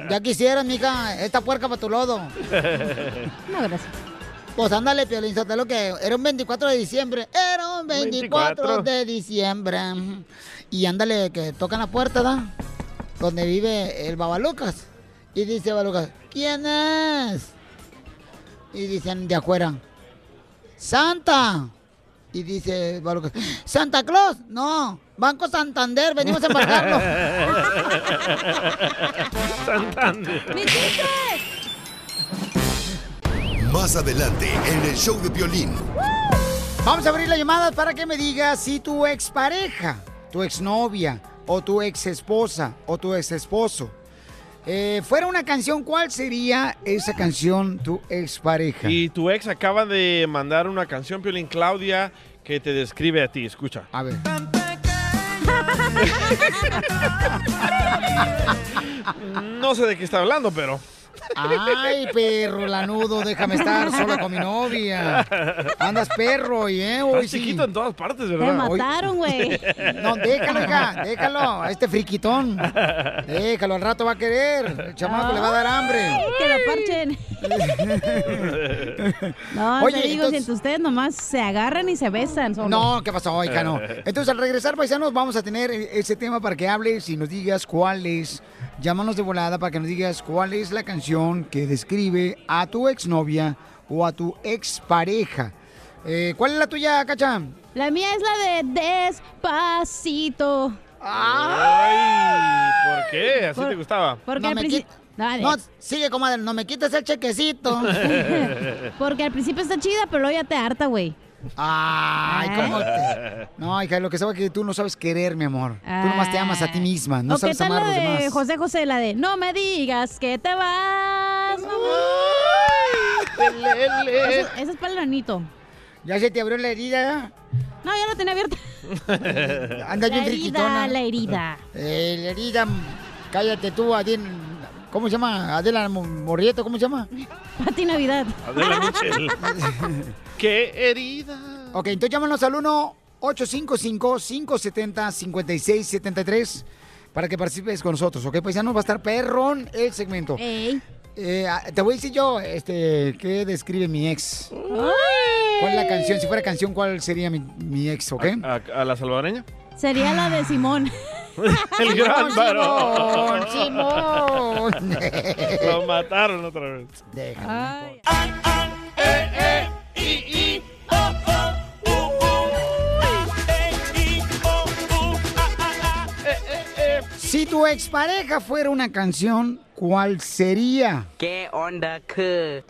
B: Ya quisieras, mija, esta puerca para tu lodo.
I: No, gracias.
B: Pues ándale, Piolín lo que era un 24 de diciembre. Era un 24,
I: 24.
B: de diciembre. Y ándale, que tocan la puerta, ¿da? Donde vive el Babalucas. Y dice Babalucas, ¿quién es? Y dicen de afuera, Santa. Y dice Babalucas, Santa Claus. No, Banco Santander, venimos a embarcarlo.
C: Santander.
F: Más adelante en el show de violín.
B: Vamos a abrir las llamadas para que me digas si tu expareja tu exnovia, o tu ex esposa, o tu ex esposo, eh, fuera una canción, ¿cuál sería esa canción, tu expareja?
C: Y tu ex acaba de mandar una canción, Piolín Claudia, que te describe a ti. Escucha.
B: A ver.
C: No sé de qué está hablando, pero.
B: Ay, perro lanudo, déjame estar sola con mi novia. Andas perro y eh, hoy
C: Estás
B: sí.
C: chiquito en todas partes,
I: Te
C: ¿verdad?
I: mataron, güey.
B: No, déjalo, hija, déjalo, a este friquitón. Déjalo, al rato va a querer. El chamaco le va a dar hambre.
I: Que lo parchen. No,
B: Oye,
I: te digo,
B: entonces-
I: si entre ustedes nomás se agarran y se besan. solo.
B: No, ¿qué pasó, hija? No. Entonces, al regresar, paisanos, vamos a tener ese tema para que hables y nos digas cuál es. Llámanos de volada para que nos digas cuál es la canción que describe a tu exnovia o a tu expareja. Eh, ¿Cuál es la tuya, Cacha?
I: La mía es la de Despacito.
C: Ay, ¿por qué? ¿Así
I: Por-
C: te gustaba?
I: Porque
B: No
I: al
B: me
I: principio... Dale.
B: No, sigue, comadre, no me quites el chequecito.
I: Porque al principio está chida, pero luego ya te harta, güey.
B: Ay, ¿cómo te...? No, hija, lo que sabes es que tú no sabes querer, mi amor. Tú nomás te amas a ti misma, no
I: ¿O qué
B: sabes
I: tal
B: amar a los
I: de. José José, la de No me digas que te vas. Esa, esa es para el ranito.
B: ¿Ya se te abrió la herida?
I: No, ya la tenía abierta.
B: Andas
I: La
B: bien
I: herida, la herida.
B: Eh, la herida, cállate tú, Adel. ¿Cómo se llama? Adela Mo- Morrieto, ¿cómo se llama?
I: Pati Navidad.
C: Adela Michel. ¡Qué herida!
B: Ok, entonces llámanos al 1-855-570-5673 para que participes con nosotros, ¿ok? Pues ya nos va a estar perrón el segmento. Eh, ah, te voy a decir yo, este, ¿qué describe mi ex? ¿Cuál es la canción? Si fuera canción, ¿cuál sería mi, mi ex, ok?
C: ¿A, a la salvadoreña?
I: Sería la de Simón.
C: El gran varón.
B: Simón.
C: Lo mataron otra vez.
I: Ay.
B: Si tu expareja fuera una canción, ¿cuál sería?
Q: ¿Qué onda, que?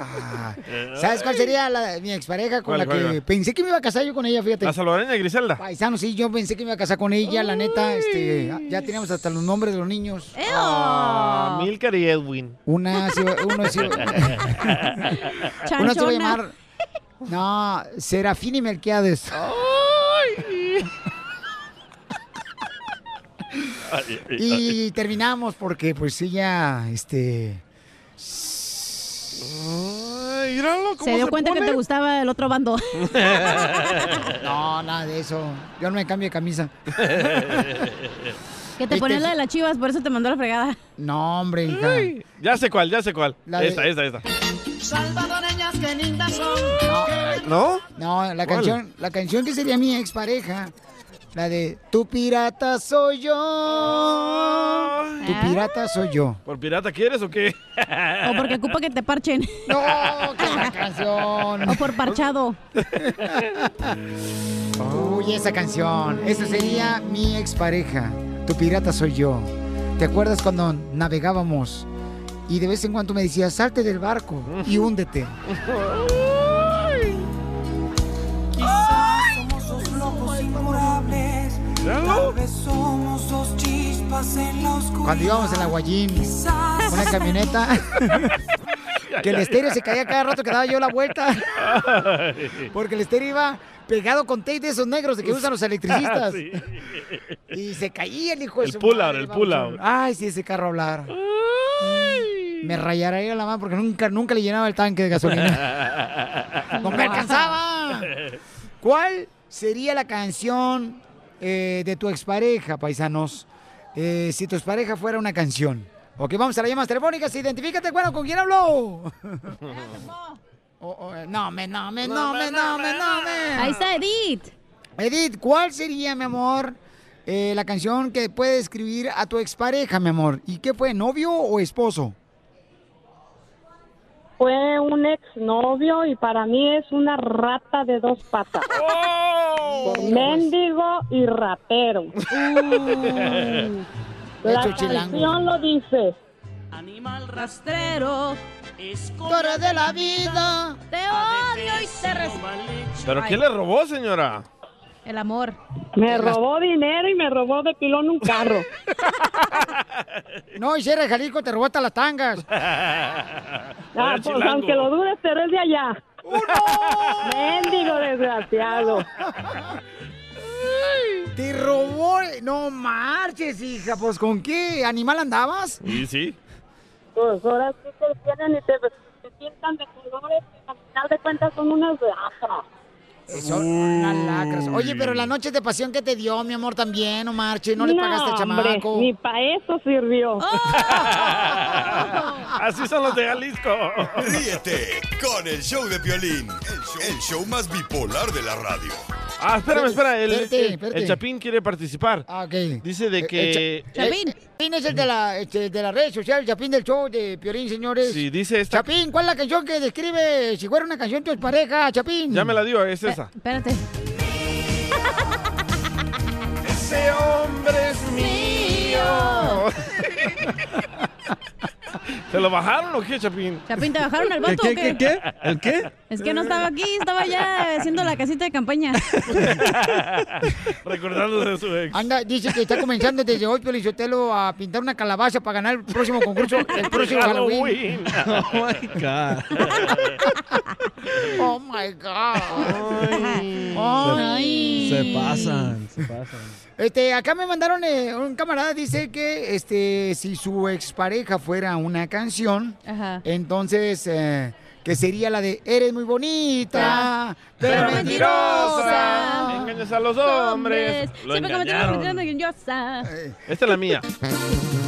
B: ¿Sabes cuál sería la, mi expareja con
C: ¿Cuál,
B: la
C: cuál,
B: que
C: cuál?
B: pensé que me iba a casar yo con ella, fíjate?
C: ¿La salvadoreña Griselda?
B: Paisano, sí, yo pensé que me iba a casar con ella, la neta, este, ya teníamos hasta los nombres de los niños.
C: Ah, Milcar y Edwin.
B: Una, se iba- uno se iba- uno se iba a llamar, no, Serafín y Melquiades. Y terminamos porque pues ella, este...
C: Ay, míralo, ¿cómo
I: Se dio cuenta que te gustaba el otro bando.
B: No, nada de eso. Yo no me cambio de camisa.
I: Que te ponías la de las chivas, por eso te mandó la fregada.
B: No, hombre, hija.
C: Ay, ya sé cuál, ya sé cuál.
B: La de-
C: Esta, esta, esta.
N: Salvadoreñas que lindas son.
C: ¿No?
B: No, la
C: ¿Cuál?
B: canción, la canción que sería mi expareja. La de Tu pirata soy yo. Tu pirata soy yo.
C: ¿Por pirata quieres o qué?
I: O porque ocupa que te parchen.
B: No, qué la canción.
I: O por parchado.
B: Uy, esa canción. Esa sería mi expareja. Tu pirata soy yo. ¿Te acuerdas cuando navegábamos y de vez en cuando me decías, salte del barco y húndete?
H: Quizás incurables. Tal vez somos dos chispas en la oscuridad.
B: Cuando íbamos en la Guayín, una camioneta, que el estéreo se caía cada rato que daba yo la vuelta. Porque el estéreo iba pegado con tape de esos negros de que usan los electricistas.
C: Sí.
B: Y se caía el hijo de
C: El
B: su
C: pull out, el pull out.
B: Ay, si ese carro hablara. Me rayaría la mano porque nunca, nunca le llenaba el tanque de gasolina. ¡No me alcanzaba! ¿Cuál sería la canción eh, de tu expareja, paisanos? Eh, si tu expareja fuera una canción. Ok, vamos a las llamadas telefónicas. Identifícate, bueno, ¿con quién habló? Oh, oh, eh, no, me, no, me, no, me, no, me, no, me.
I: Ahí está Edith.
B: Edith, ¿cuál sería, mi amor, eh, la canción que puede describir a tu expareja, mi amor? ¿Y qué fue, novio o esposo?
R: Fue un exnovio y para mí es una rata de dos patas. Por mendigo y ratero. La
B: Hecho chilango.
R: canción lo dice.
N: Animal
I: rastrero.
B: Historia de la vida.
I: Te odio y te respeto.
C: ¿Pero qué le robó, señora?
I: El amor.
R: Me robó dinero y me robó de pilón un carro.
B: No, y si eres Jalisco, te robó hasta las tangas.
R: Ah, pues aunque lo dudes, pero es de allá. Mendigo desgraciado.
B: Te robó. No marches, hija. Pues, ¿con qué animal andabas?
C: Y sí.
R: Pues ahora sí te tienen y te, te pintan de colores y al final de cuentas son unas lacras.
B: Son unas lacras. Oye, pero la noche de pasión que te dio, mi amor, también, no marches. No le pagaste al
R: hombre,
B: chamaco.
R: ni para eso sirvió.
C: Así son los de Jalisco.
F: Ríete con el show de el show, el show más bipolar de la radio.
C: Ah, espérame, espera. El,
B: Espérate,
C: el-
B: espérate.
C: el Chapín quiere participar.
B: Ah, ok.
C: Dice de que...
B: Chapín. Chapín es el de la, este, de la red social, Chapín del show de Piolín, señores.
C: Sí, dice esta...
B: Chapín, ¿cuál es la canción que describe si fuera una canción tu pareja, Chapín?
C: Ya me la dio, es esa.
I: Espérate.
C: Ese hombre es mío. ¿Se lo bajaron o qué, Chapín?
I: Chapín, ¿te bajaron el voto o qué?
C: ¿El qué?
I: Es que no estaba aquí, estaba ya haciendo la casita de campaña.
C: Recordándose de su ex.
B: Anda, dice que está comenzando desde hoy, Piolín Sotelo, a pintar una calabaza para ganar el próximo concurso, el próximo Halloween.
S: Oh my God.
B: Oh my God. Ay.
S: Se pasan, se pasan.
B: Este, acá me mandaron, eh, un camarada dice que este, si su expareja fuera una canción,
I: Ajá.
B: entonces, eh, que sería la de Eres muy bonita, pero,
C: Pero
B: mentirosa.
C: Engañas a los hombres. Lo
I: Siempre
C: engañaron.
I: mentiras engañosas.
C: Esta es la mía.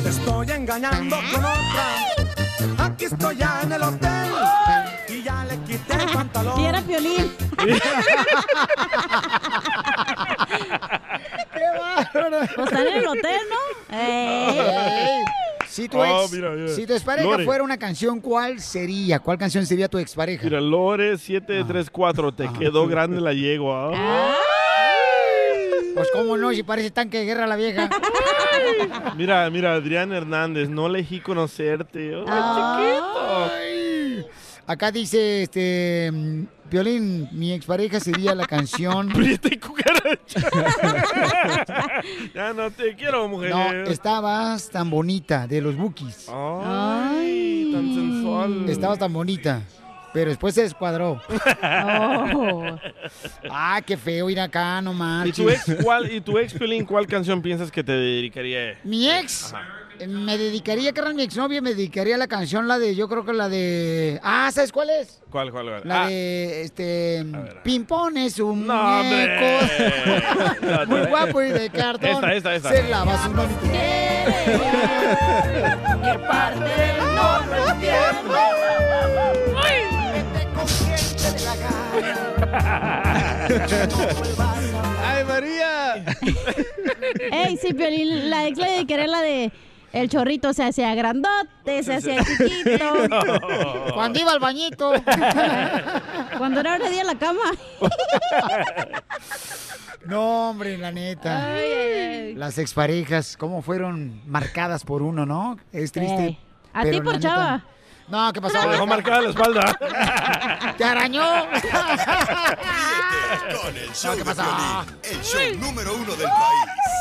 H: Te estoy engañando con otra. Aquí estoy ya en el hotel. Y ya le quité el pantalón.
I: Y era Piolín. Pues están en el hotel, ¿no?
B: Si tu,
C: Oh,
B: ex,
C: mira, mira.
B: si tu expareja
C: Lore.
B: fuera una canción, ¿cuál sería? ¿Cuál canción sería tu expareja?
C: Mira, Lore 734, te quedó grande la yegua.
B: Pues cómo no, si parece tanque de guerra la vieja.
C: Mira, mira, Adrián Hernández, no elegí conocerte. Ay,
B: Ay. Acá dice, este, Violín, mi expareja sería la canción...
C: Prieta y cucaracha. ya no te quiero, mujer.
B: No, estabas tan bonita, de los Bookies.
C: Ay, tan sensual.
B: Estabas tan bonita, pero después se descuadró.
I: Oh.
B: Ah, qué feo ir acá, no
C: ¿Y
B: marches.
C: tu ex, cuál, y tu ex, Piolín, cuál canción piensas que te dedicaría?
B: Mi ex, me dedicaría, carnal, mi exnovia, me dedicaría a la canción, la de, yo creo que la de... Ah, ¿sabes cuál es?
C: ¿Cuál, cuál, cuál?
B: La
C: Ah,
B: de, este, Pimpón es un
C: No,
B: muñeco. Muy guapo y de cartón.
C: Esta, esta, esta.
B: Se lava su mano.
H: ¿Qué parte del no lo entiendo?
S: ¡Ay, María!
I: Ey, sí, Piolín, la ex le dedicaría la de el chorrito se hacía grandote, se hacía chiquito.
B: Cuando iba al bañito.
I: Cuando era hora de ir a la cama.
B: No, hombre, la neta.
I: Ay, ay, ay.
B: Las exparejas, cómo fueron marcadas por uno, ¿no? Es triste.
I: Ey. A ti por
B: neta-
I: chava.
B: No, ¿qué pasó?
C: Me dejó marcada la espalda.
B: ¡Te arañó!
F: Con el show
B: ¿qué
F: de
B: pasó?
F: Piolín, el show número uno del país.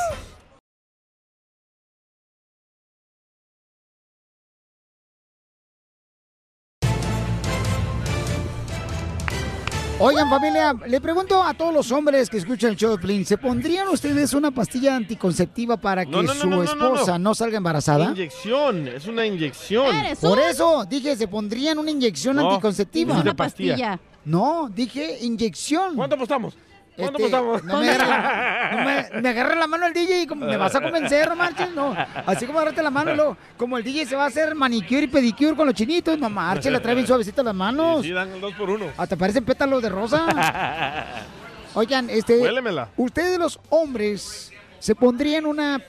B: Oigan, familia, le pregunto a todos los hombres que escuchan el show de Plin, ¿se pondrían ustedes una pastilla anticonceptiva para que
C: No, no, no,
B: su
C: no, no, no, no.
B: esposa no, salga embarazada?
C: Inyección, es una inyección.
B: Por eso dije, ¿se pondrían una inyección
C: No,
B: anticonceptiva?
C: Una pastilla. pastilla.
B: No, dije inyección.
C: ¿Cuánto apostamos? ¿Cuánto
B: Este,
C: apostamos?
B: No me agarra, no me, me agarra la mano el DJ y como, me vas a convencer, no marches, no. Así como agarrate la mano, luego, como el DJ se va a hacer manicure y pedicure con los chinitos, no marches, le trae bien suavecito las manos.
C: Sí, sí, dan el dos por uno.
B: Hasta parecen pétalos de rosa. Oigan, este.
C: Huélemela.
B: Ustedes los hombres se pondrían una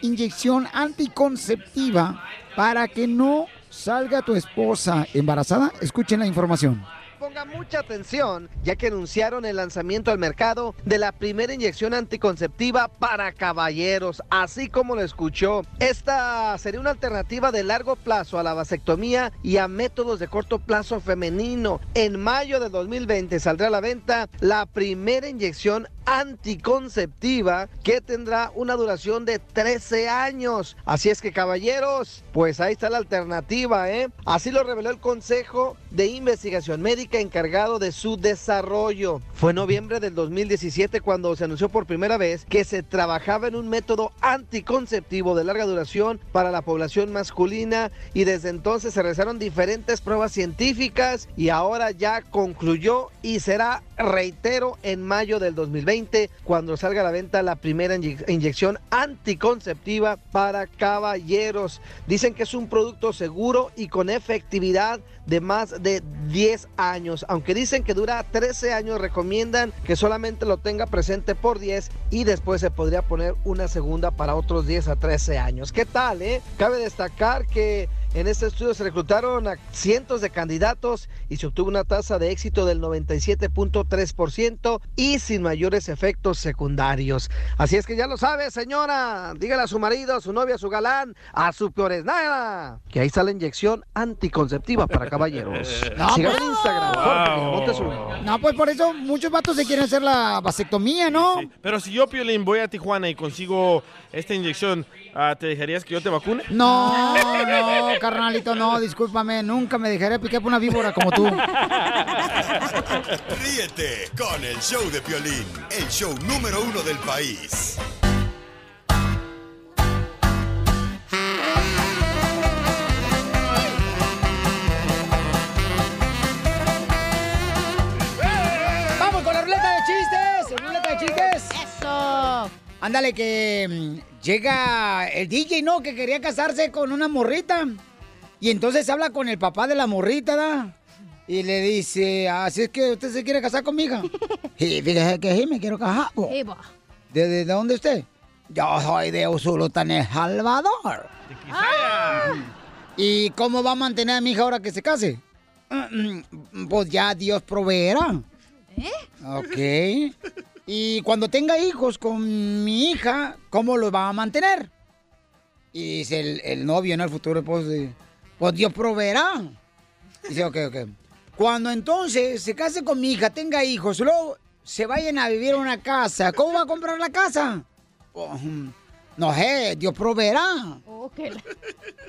B: inyección anticonceptiva para que no salga tu esposa embarazada. Escuchen la información.
D: Ponga mucha atención, ya que anunciaron el lanzamiento al mercado de la primera inyección anticonceptiva para caballeros, así como lo escuchó. Esta sería una alternativa de largo plazo a la vasectomía y a métodos de corto plazo femenino. En mayo de 2020 saldrá a la venta la primera inyección anticonceptiva que tendrá una duración de 13 años. Así es que caballeros, pues ahí está la alternativa, ¿eh? Así lo reveló el Consejo de Investigación Médica encargado de su desarrollo. Fue en noviembre del 2017 cuando se anunció por primera vez que se trabajaba en un método anticonceptivo de larga duración para la población masculina y desde entonces se realizaron diferentes pruebas científicas y ahora ya concluyó y será, reitero, en mayo del 2020 cuando salga a la venta la primera inye- inyección anticonceptiva para caballeros. Dicen que es un producto seguro y con efectividad de más de 10 años. Aunque dicen que dura 13 años, recomiendan que solamente lo tenga presente por 10 y después se podría poner una segunda para otros 10 a 13 años. ¿Qué tal, eh? Cabe destacar que en este estudio se reclutaron a cientos de candidatos y se obtuvo una tasa de éxito del 97.3% y sin mayores efectos secundarios. Así es que ya lo sabe, señora. Dígale a su marido, a su novia, a su galán, a su peores nada. Que ahí está la inyección anticonceptiva para caballeros.
B: No, pues.
D: en Instagram, Jorge Miramontes uno.
B: No, pues por eso muchos vatos se quieren hacer la vasectomía, ¿no?
C: Pero si yo, Piolín, voy a Tijuana y consigo esta inyección, ah, ¿te dejarías que yo te vacune?
B: No, no, carnalito, no, discúlpame, nunca me dejaré picar por una víbora como tú.
F: Ríete con el show de Piolín, el show número uno del país.
B: Ándale, que mm, llega el DJ, ¿no? Que quería casarse con una morrita. Y entonces habla con el papá de la morrita, ¿da? Y le dice, así es que usted se quiere casar conmigo. Y fíjese que sí, me quiero casar. po. ¿De, de, de dónde usted? Yo soy de Usulután, El Salvador. ¿Y cómo va a mantener a mi hija ahora que se case? Mm, Pues ya Dios proveerá. Ok. Y cuando tenga hijos con mi hija, ¿cómo los va a mantener? Y dice el, el novio en el futuro, pues, eh, pues Dios proveerá. Dice, ok, ok. Cuando entonces se case con mi hija, tenga hijos, luego se vayan a vivir a una casa, ¿cómo va a comprar la casa? Pues, mm, no sé, Dios proveerá.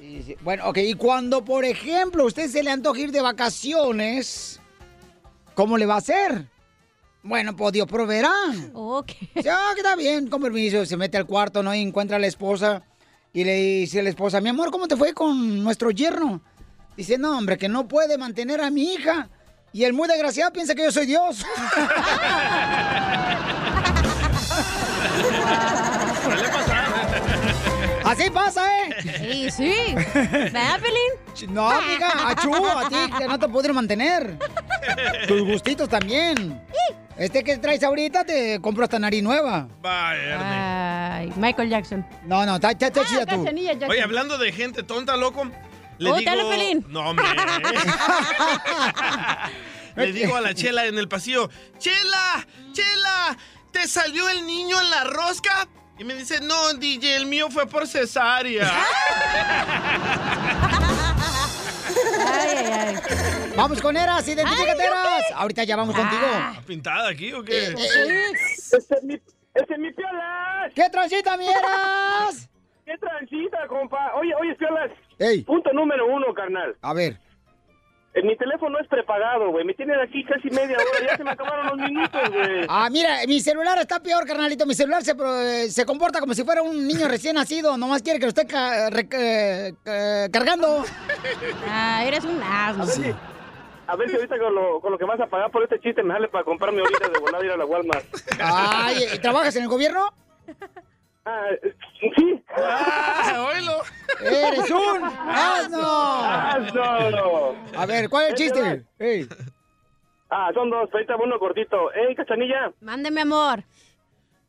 B: Y dice, Bueno, ok, y cuando, por ejemplo, usted se le antoja ir de vacaciones, ¿cómo le va a hacer? Bueno, pues Dios proveerá.
I: Ok.
B: Ya, que está bien, con permiso. Se mete al cuarto, ¿no? Y encuentra a la esposa. Y le dice a la esposa, mi amor, ¿cómo te fue con nuestro yerno? Dice, no, hombre, que no puede mantener a mi hija. Y el muy desgraciado piensa que yo soy Dios. Así pasa, ¿eh?
I: Sí, sí. ¿Verdad, Pelín?
B: No, amiga, achú, a ti que no te pudieron mantener. Tus gustitos también. Este que traes ahorita te compro hasta nariz nueva.
I: Ay, Michael Jackson.
B: No, no, está, chida tú.
C: Oye, hablando de gente tonta, loco, le
I: Oh,
C: digo...
I: dale, Pelín.
C: No, hombre. le digo a la Chela en el pasillo, Chela, Chela, ¿te salió el niño en la rosca? Y me dice, no, DJ, el mío fue por cesárea.
I: Ay, ay, ay.
B: Vamos con Eras, identifícate, Eras. Ahorita ya vamos contigo.
C: ¿Pintada aquí o
B: Eh,
C: qué?
T: Ese es mi, ese es mi piolas.
B: ¿Qué transita, mi Eras?
T: ¿Qué transita, compa? Oye, oye, piolas.
B: Ey.
T: Punto número uno, carnal.
B: A ver.
T: Eh, Mi teléfono es prepagado, güey. Me tienen aquí casi media hora. Ya se me acabaron los minutos, güey.
B: Ah, mira, mi celular está peor, carnalito. Mi celular se, pro- eh, se comporta como si fuera un niño recién nacido. Nomás quiere que lo esté ca- re- eh, eh, cargando.
I: Ah, eres un asno.
T: Oye, A ver si ahorita con lo, con lo que vas a pagar por este chiste me sale para comprarme ahorita de volada ir a la Walmart.
B: Ay, ¿y ¿trabajas en el gobierno?
T: Ah, sí.
C: Ah, oílo.
B: ¡Eres un asno!
T: ¡Asno!
B: A ver, ¿cuál es el chiste? Ey.
T: Ah, son dos. Ahorita uno cortito. ¡Ey, cachanilla!
I: Mándeme, amor.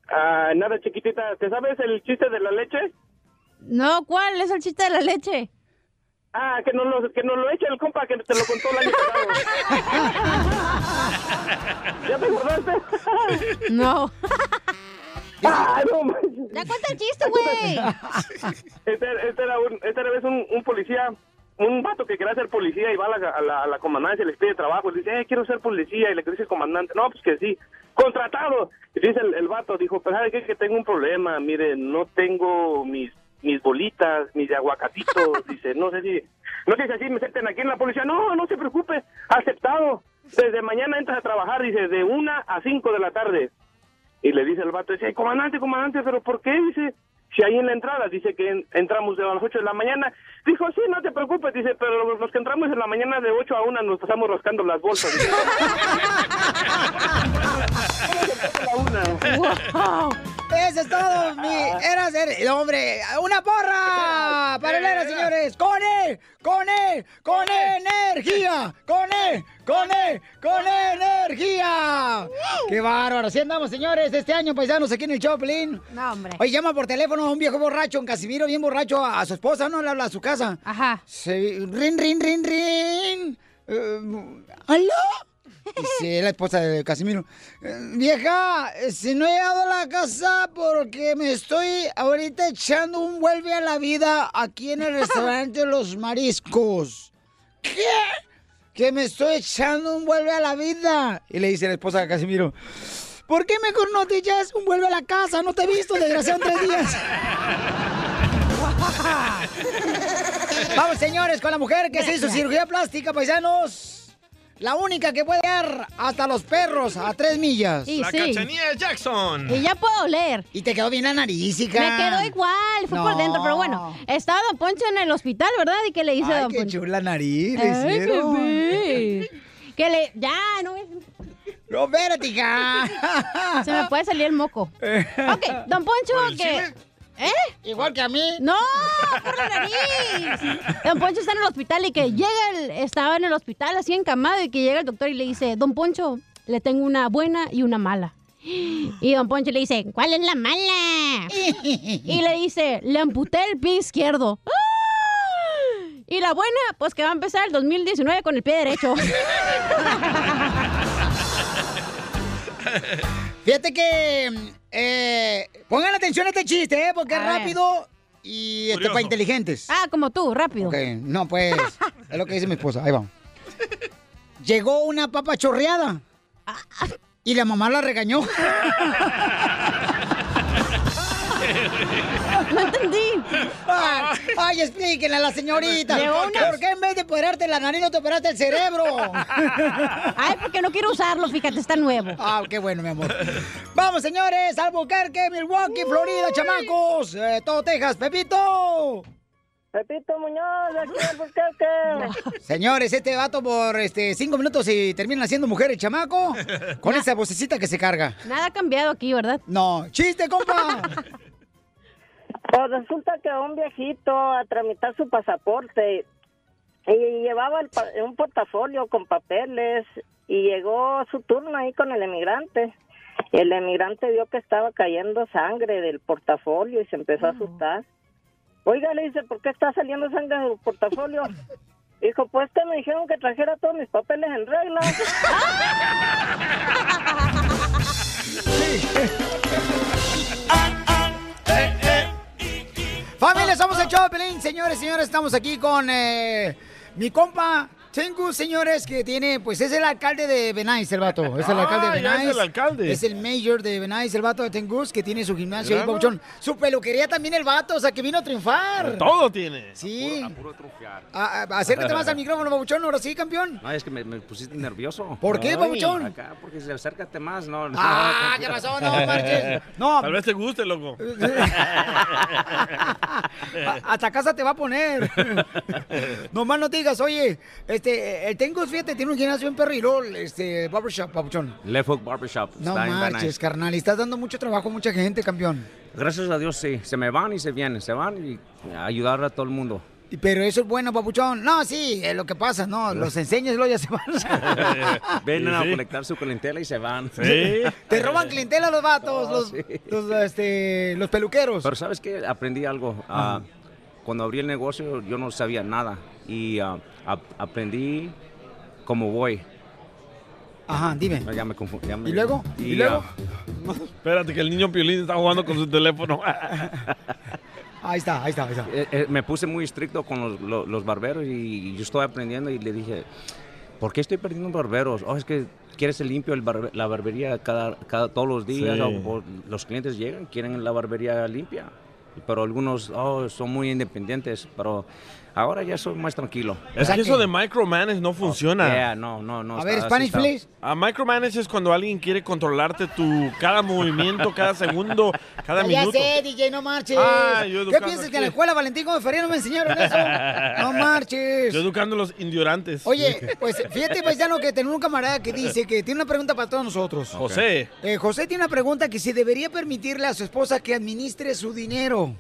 T: Ah, nada, chiquitita. ¿Te sabes el chiste de la leche?
I: No, ¿cuál es el chiste de la leche?
T: Ah, que nos lo, que nos lo eche el compa que te lo contó el año pasado. ¿Ya te acordaste?
I: No.
T: Ah, no, manches.
I: Ya cuenta el chiste, güey.
T: Este, este era, un, este era vez un, un policía, un vato que quería ser policía y va a la, a la, a la comandancia y les pide trabajo. Le dice, eh, quiero ser policía. Y le dice el comandante, no, pues que sí. Contratado. Y dice el, el vato, dijo, pues ¿sabe qué? Que tengo un problema. Mire, no tengo mis mis bolitas, mis aguacatitos. Dice, no sé si, no sé si así me acepten aquí en la policía. No, no se preocupe, aceptado. Desde mañana entras a trabajar, dice, de una a cinco de la tarde. Y le dice el vato, dice, comandante, comandante, ¿pero por qué? Dice, si ahí en la entrada dice que en- entramos de las 8 de la mañana. Dijo, sí, no te preocupes, dice, pero los, los que entramos en la mañana de 8 a 1 nos pasamos rascando las bolsas. Dice,
B: ¡Wow! Eso es todo, mi Eras, eres- hombre, una porra para el Eras, señores, con él, con él, con energía, con él, con él, con energía. ¡Qué bárbaro! Así andamos, señores, este año, paisanos, aquí en el Choplin.
I: No, hombre.
B: Oye, llama por teléfono a un viejo borracho, un Casimiro bien borracho, a, su esposa, no le habla a su casa.
I: Ajá.
B: rin, rin, rin, rin. Eh, ¿Aló? Dice la esposa de Casimiro. "Eh, Vieja, si no he llegado a la casa porque me estoy ahorita echando un vuelve a la vida aquí en el restaurante Los Mariscos. ¿Qué? Que me estoy echando un vuelve a la vida. Y le dice la esposa de Casimiro. ¿Por qué mejor no te echas un vuelve a la casa? No te he visto, desgraciado, en tres días. Vamos, señores, con la mujer que se hizo cirugía plástica, paisanos. La única que puede dar hasta los perros a tres millas.
I: Y La sí.
C: Cachanilla Jackson.
I: Y ya puedo oler.
B: Y te quedó bien la nariz, hija.
I: Me quedó igual, fue por dentro, pero bueno, estaba Don Poncho en el hospital, ¿verdad? ¿Y qué le hice a
B: Ay,
I: Don
B: qué
I: Poncho?
B: chula nariz le
I: Ay,
B: hicieron.
I: bebé. Que le... Ya, no.
B: No, espérate, hija.
I: Se me puede salir el moco. Ok, Don Poncho,
B: ¿Por el
I: que...
B: chile?
I: ¿Eh?
B: Igual que a mí.
I: No, por la nariz. Don Poncho está en el hospital y que llega el... Estaba en el hospital así encamado y que llega el doctor y le dice, Don Poncho, le tengo una buena y una mala. Y Don Poncho le dice, ¿cuál es la mala? Y le dice, le amputé el pie izquierdo. Y la buena, pues que va a empezar el 2019 con el pie derecho.
B: Fíjate que. eh, pongan atención a este chiste, ¿eh? Porque es rápido y este, para inteligentes.
I: Ah, como tú, rápido.
B: Ok, no, pues. es lo que dice mi esposa. Ahí va. Llegó una papa chorreada. Y la mamá la regañó.
I: No entendí.
B: Ay, ay, explíquenle a la señorita.
I: Llegó
B: ¿Por,
I: una-
B: ¿Por qué en vez de operarte la nariz no te operaste el cerebro?
I: Ay, porque no quiero usarlo, fíjate, está nuevo.
B: Ah, qué bueno, mi amor. Vamos, señores, Albuquerque, Milwaukee, Florida, chamacos. Eh, todo Texas, Pepito.
E: Pepito Muñoz, de aquí Albuquerque.
B: Señores, este vato por este cinco minutos y terminan haciendo mujer el chamaco con esa vocecita que se carga.
I: Nada ha cambiado aquí, ¿verdad?
B: No, chiste, compa.
E: Pues resulta que un viejito a tramitar su pasaporte y llevaba el pa- un portafolio con papeles y llegó su turno ahí con el emigrante. El emigrante vio que estaba cayendo sangre del portafolio y se empezó a asustar. Oiga, le dice, ¿por qué está saliendo sangre del portafolio? Dijo, pues que me dijeron que trajera todos mis papeles en regla.
B: Familia, somos el Pelín. Señores, señores, estamos aquí con eh, mi compa Tengu, señores, que tiene, pues es el alcalde de Benais, el vato. Es el
C: Ah,
B: alcalde de
C: ya es
B: Benais.
C: el alcalde.
B: Es el mayor de Benais, el vato de Tengus, que tiene su gimnasio ahí,
C: ¿no?
B: Pabuchón. Su peluquería también el vato, o sea, que vino a triunfar.
C: Todo tiene.
B: Sí.
U: Puro trufear.
B: Ah, ah, acércate más al micrófono, Pabuchón, ahora sí, campeón.
U: No, es que me, me pusiste nervioso.
B: ¿Por qué?
U: Acá, porque si acércate más, no. no.
B: Ah, ¿qué pasó? No, marches. No.
C: Tal vez te guste, loco.
B: A- Hasta casa te va a poner. Nomás no digas, oye, este, el Tengus, fíjate, tiene un gimnasio en Perrilol, este, barbershop, papuchón.
U: Left Hook Barbershop.
B: No
U: está
B: marches, carnal, y estás dando mucho trabajo a mucha gente, campeón.
U: Gracias a Dios, sí. Se me van y se vienen. Se van y a ayudar a todo el mundo.
B: Pero eso es bueno, papuchón. No, sí, es lo que pasa, ¿no? Los enseñas y luego ya se van.
U: Vienen a Sí. conectar su clientela y se van.
B: Te roban clientela los vatos,
U: Oh,
B: los,
U: sí.
B: los, este, los peluqueros.
U: Pero ¿sabes qué? Aprendí algo. Ah, cuando abrí el negocio yo no sabía nada. Y ah, ap- aprendí cómo voy.
B: Ajá, dime.
U: Ya me confundí. ya me-
B: ¿Y luego? ¿Y
U: Y,
B: luego?
C: Espérate, que el niño Piolín está jugando con su teléfono.
B: Ahí está, ahí está, ahí está.
U: Eh, eh, me puse muy estricto con los, lo- los barberos y, yo estoy aprendiendo y le dije, ¿por qué estoy perdiendo barberos? Oh, es que quieres el limpio el barbe- la barbería cada, cada, todos los días.
C: Sí.
U: o- o los clientes llegan, quieren la barbería limpia. Pero algunos oh, son muy independientes, pero ahora ya soy más tranquilo.
C: Es que eso de micromanage no funciona.
U: Yeah, no, no, no.
B: A ver, Spanish, please.
C: A micromanage es cuando alguien quiere controlarte tu cada movimiento, cada segundo, cada
B: ya
C: minuto.
B: sé, DJ, no marches.
C: Ah, yo
B: ¿Qué piensas
C: aquí.
B: que en la escuela Valentín Gómez Faría no me enseñaron eso? No marches.
C: Yo educando a los indiorantes.
B: Oye, pues fíjate, paisano, que tenemos un camarada que dice que tiene una pregunta para todos nosotros.
C: José.
B: Eh, José tiene una pregunta que si debería permitirle a su esposa que administre su dinero.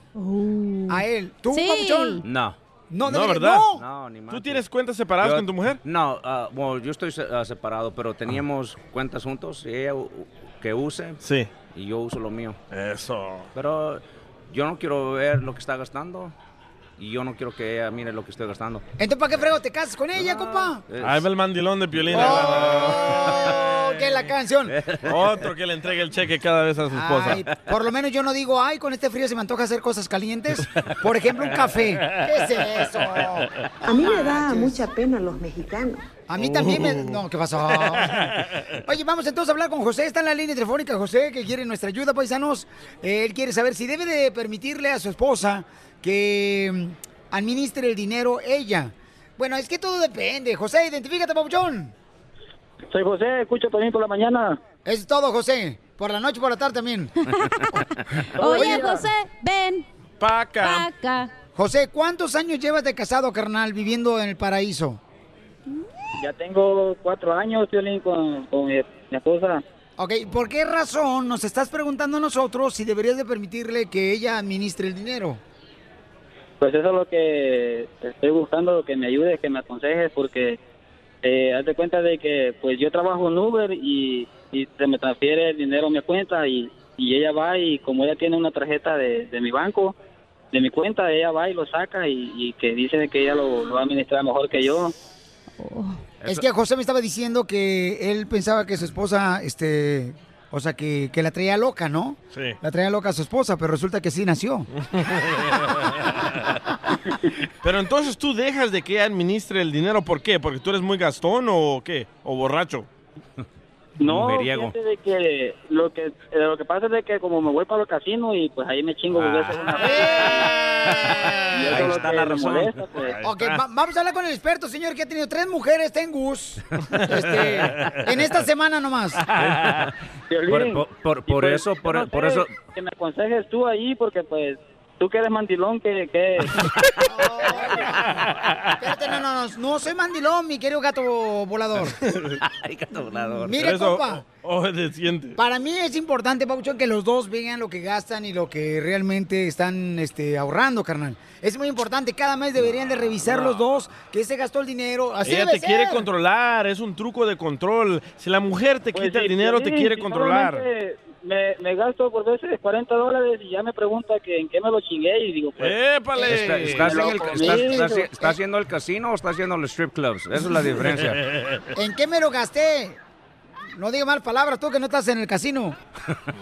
B: A él. ¿Tú,
U: Sí.
B: papuchón?
U: No.
B: No,
C: No, ¿verdad?
B: no.
U: No, ni
C: ¿Tú tienes cuentas separadas
U: Yo-
C: con tu mujer?
U: No, ah, bueno, yo estoy ah, separado, pero teníamos cuentas juntos. y Ella u- que use
C: Sí.
U: y yo uso lo mío.
C: Eso.
U: Pero yo no quiero ver lo que está gastando y yo no quiero que ella mire lo que estoy gastando.
B: Entonces, ¿para qué frego te casas con ella, compa?
C: Ahí va el mandilón de Piolín.
B: Oh, que la canción.
C: Otro que le entregue el cheque cada vez a su esposa.
B: Ay, por lo menos yo no digo, ay, con este frío se me antoja hacer cosas calientes. Por ejemplo, un café. ¿Qué es eso?
V: A mí me da mucha pena los mexicanos.
B: A mí también me... No, ¿qué pasó? Oye, vamos entonces a hablar con José. Está en la línea telefónica José, que quiere nuestra ayuda, paisanos. Él quiere saber si debe de permitirle a su esposa que mm, administre el dinero ella. Bueno, es que todo depende. José, identifícate, papuchón.
W: Soy José, escucho también por la mañana.
B: Es todo, José. Por la noche y por la tarde también.
I: Oye, José, ven.
C: Paca.
I: Acá.
B: José, ¿cuántos años llevas de casado, carnal, viviendo en el paraíso?
W: Ya tengo cuatro años, Piolín, con, con mi, mi esposa.
B: Ok, ¿por qué razón nos estás preguntando a nosotros si deberías de permitirle que ella administre el dinero?
W: Pues eso es lo que estoy buscando, que me ayude, que me aconsejes, porque eh, haz de cuenta de que pues yo trabajo en Uber y, y se me transfiere el dinero a mi cuenta y, y ella va y como ella tiene una tarjeta de, de mi banco, de mi cuenta, ella va y lo saca y, y que dice que ella lo, lo va a administrar mejor que yo.
B: Es que José me estaba diciendo que él pensaba que su esposa, este, o sea, que, que la traía loca, ¿no?
C: Sí.
B: La traía loca a su esposa, pero resulta que sí nació.
C: Pero entonces tú dejas de que administre el dinero. ¿Por qué? ¿Porque tú eres muy gastón o qué? ¿O borracho?
W: No, fíjate de que lo que eh, lo que pasa es de que como me voy para los casinos y pues ahí me chingo dos veces una vez. Y
U: Ahí está la razón.
W: molesta, pues.
B: Ok, va- vamos a hablar con el experto, señor, que ha tenido tres mujeres, Tengus, este, en esta semana nomás.
U: Por- por- por eso- por-
W: no
U: por
W: sé,
U: eso-
W: Que me aconsejes tú ahí, porque pues tú que eres mandilón, que... que...
B: Espérate, no, no, no, no soy mandilón, mi querido gato volador.
U: Ay, gato volador.
B: Mire,
C: Eso,
B: compa.
C: obedeciente.
B: Para mí es importante, Pauchón, que los dos vean lo que gastan y lo que realmente están este, ahorrando, carnal. Es muy importante, cada mes deberían de revisar los dos que se gastó el dinero. Así
C: Ella te quiere
B: ser.
C: controlar, es un truco de control. Si la mujer te
W: Pues
C: quita
W: sí,
C: el dinero, te
W: Piolín,
C: quiere controlar.
W: solamente Me, me gasto por veces 40 dólares y ya me pregunta que en qué me lo chingué y digo, pues...
U: Está, estás
W: me
U: en el- estás-
W: digo.
U: estás- ¿Está haciendo el casino o está haciendo los strip clubs? Esa es la diferencia.
B: ¿En qué me lo gasté? No diga mal palabras tú que no estás en el casino.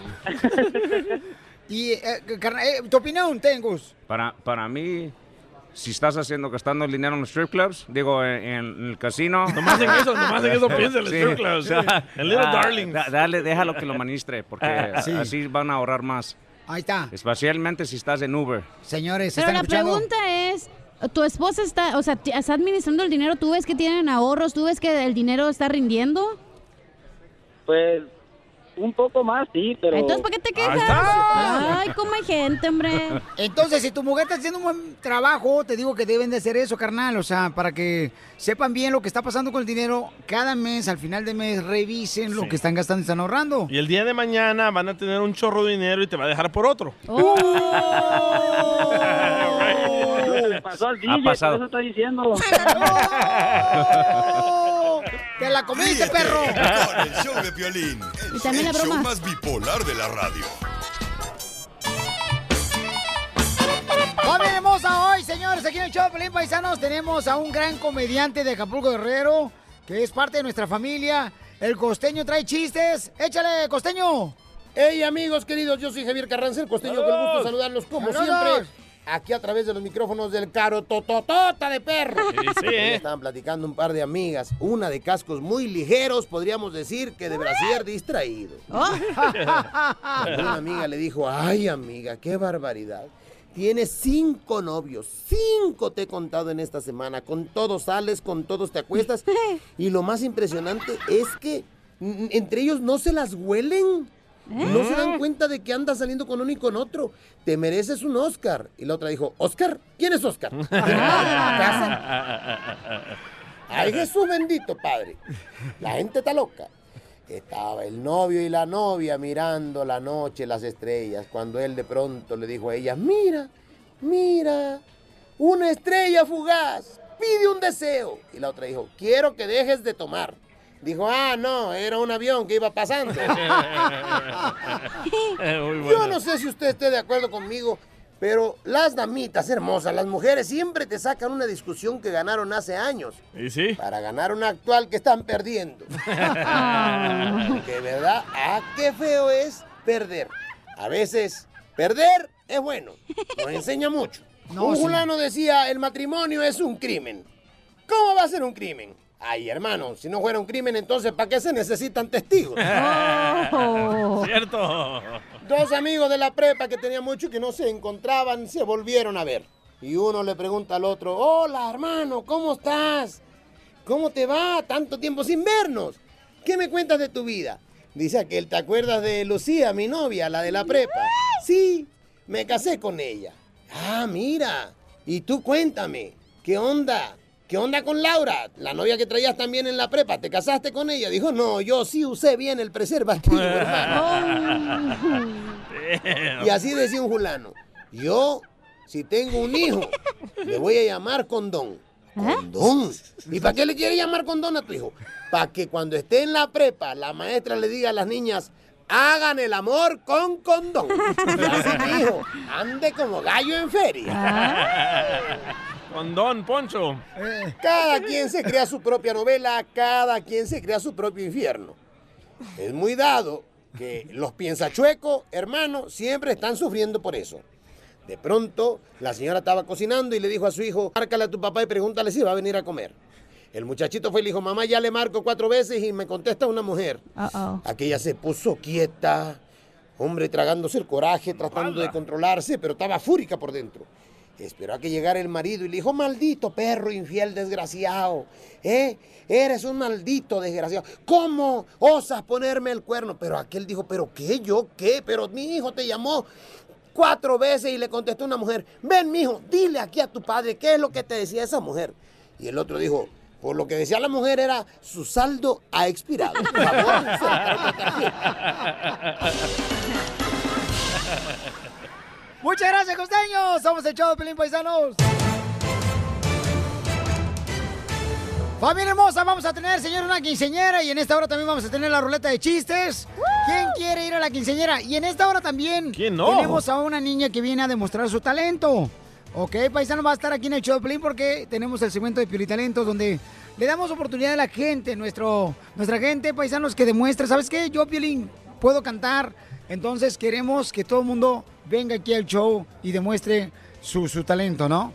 B: y, eh, eh, tu opinión, Tengus.
U: Para, para mí, si estás haciendo, gastando el dinero en los strip clubs, digo, en, en el casino...
C: Nomás en eso, nomás en eso piensa el strip club, sí. En Little
U: Ah,
C: Darlings.
U: da- dale, déjalo que lo administre, porque
B: Sí.
U: así van a ahorrar más.
B: Ahí está.
U: Especialmente si estás en Uber.
B: Señores,
I: Pero la pregunta es, tu esposa está, o sea, está administrando el dinero, tú ves que tienen ahorros, tú ves que el dinero está rindiendo.
W: Pues un poco más, sí, pero...
I: Entonces, ¿por qué te quejas? Ay, cómo hay gente, hombre.
B: Entonces, si tu mujer está haciendo un buen trabajo, te digo que deben de hacer eso, carnal. O sea, para que sepan bien lo que está pasando con el dinero, cada mes, al final de mes, revisen lo que están gastando y están ahorrando.
C: Y el día de mañana van a tener un chorro de dinero y te va a dejar por otro.
W: Que le pasó al DJ,
C: pasado.
W: por eso está diciendo.
B: ¡Te la comiste, perro!
F: Con el show de Piolín.
I: Y también
F: el
I: la
F: show
I: broma.
F: más bipolar de la radio.
B: ¡Familia hermosa! Hoy, señores, aquí en el show de Paisanos tenemos a un gran comediante de Acapulco Guerrero, que es parte de nuestra familia. El costeño trae chistes. ¡Échale, costeño!
L: Hey amigos queridos, yo soy Javier Carranza, el costeño, con gusto saludarlos como
B: ¡Saludos!
L: siempre. Aquí a través de los micrófonos del caro tototota de perro.
C: Sí, sí, ¿eh?
L: Estaban platicando un par de amigas, una de cascos muy ligeros, podríamos decir que de brasier distraído. Una amiga le dijo, ay amiga, qué barbaridad. Tienes cinco novios, cinco te he contado en esta semana. Con todos sales, con todos te acuestas. Y lo más impresionante es que entre ellos no se las huelen. No se dan cuenta de que anda saliendo con uno y con otro. Te mereces un Oscar. Y la otra dijo, ¿Oscar? ¿Quién es Oscar? Ay, Jesús bendito, padre. La gente está loca. Estaba el novio y la novia mirando la noche, las estrellas, cuando él de pronto le dijo a ella, mira, mira, una estrella fugaz, pide un deseo. Y la otra dijo, quiero que dejes de tomar. Dijo, ah, no, era un avión que iba pasando. Yo no sé si usted esté de acuerdo conmigo, pero las damitas hermosas, las mujeres, siempre te sacan una discusión que ganaron hace años.
C: ¿Y sí?
L: Para ganar una actual que están perdiendo. que verdad, ah, qué feo es perder. A veces, perder es bueno, nos enseña mucho.
B: No,
L: un
B: sí.
L: fulano decía, el matrimonio es un crimen. ¿Cómo va a ser un crimen? Ay, hermano, si no fuera un crimen, entonces ¿para qué se necesitan testigos?
C: Cierto.
L: Dos amigos de la prepa que tenían mucho y que no se encontraban se volvieron a ver. Y uno le pregunta al otro, hola hermano, ¿cómo estás? ¿Cómo te va? Tanto tiempo sin vernos. ¿Qué me cuentas de tu vida? Dice aquel, ¿te acuerdas de Lucía, mi novia, la de la prepa? Sí, me casé con ella. Ah, mira. Y tú cuéntame, ¿qué onda? ¿Qué onda con Laura? La novia que traías también en la prepa, ¿te casaste con ella? Dijo, no, yo sí usé bien el preservativo, hermano. Y así decía un fulano, yo, si tengo un hijo, le voy a llamar condón. ¿Condón? ¿Y para qué le quiere llamar condón a tu hijo? Para que cuando esté en la prepa, la maestra le diga a las niñas, hagan el amor con condón. Y así mi hijo, ande como gallo en feria.
C: Con Don Poncho.
L: Cada quien se crea su propia novela, cada quien se crea su propio infierno. Es muy dado que los piensachuecos, hermano, siempre están sufriendo por eso. De pronto, la señora estaba cocinando y le dijo a su hijo, márcale a tu papá y pregúntale si va a venir a comer. El muchachito fue y le dijo, mamá, ya le marco cuatro veces y me contesta una mujer. Aquella se puso quieta, hombre, tragándose el coraje, tratando de controlarse, pero estaba fúrica por dentro. Esperó a que llegara el marido y le dijo, maldito perro infiel desgraciado, ¿eh? Eres un maldito desgraciado. ¿Cómo osas ponerme el cuerno? Pero aquel dijo, ¿pero qué? ¿Yo qué? Pero mi hijo te llamó cuatro veces y le contestó una mujer, ven, mijo, dile aquí a tu padre qué es lo que te decía esa mujer. Y el otro dijo, por lo que decía la mujer era, su saldo ha expirado. Por favor.
B: Muchas gracias, costeños. Somos el show de Pelín Paisanos. Familia hermosa, vamos a tener, señor, una quinceñera y en esta hora también vamos a tener la ruleta de chistes. ¿Quién quiere ir a la quinceñera? Y en esta hora también
C: ¿Quién no?
B: tenemos a una niña que viene a demostrar su talento. Ok, paisano va a estar aquí en el show de Pelín porque tenemos el segmento de Piolitalentos donde le damos oportunidad a la gente, nuestro, nuestra gente, paisanos, que demuestre, ¿sabes qué? Yo, Piolín, puedo cantar. Entonces queremos que todo el mundo venga aquí al show y demuestre su, su talento, ¿no?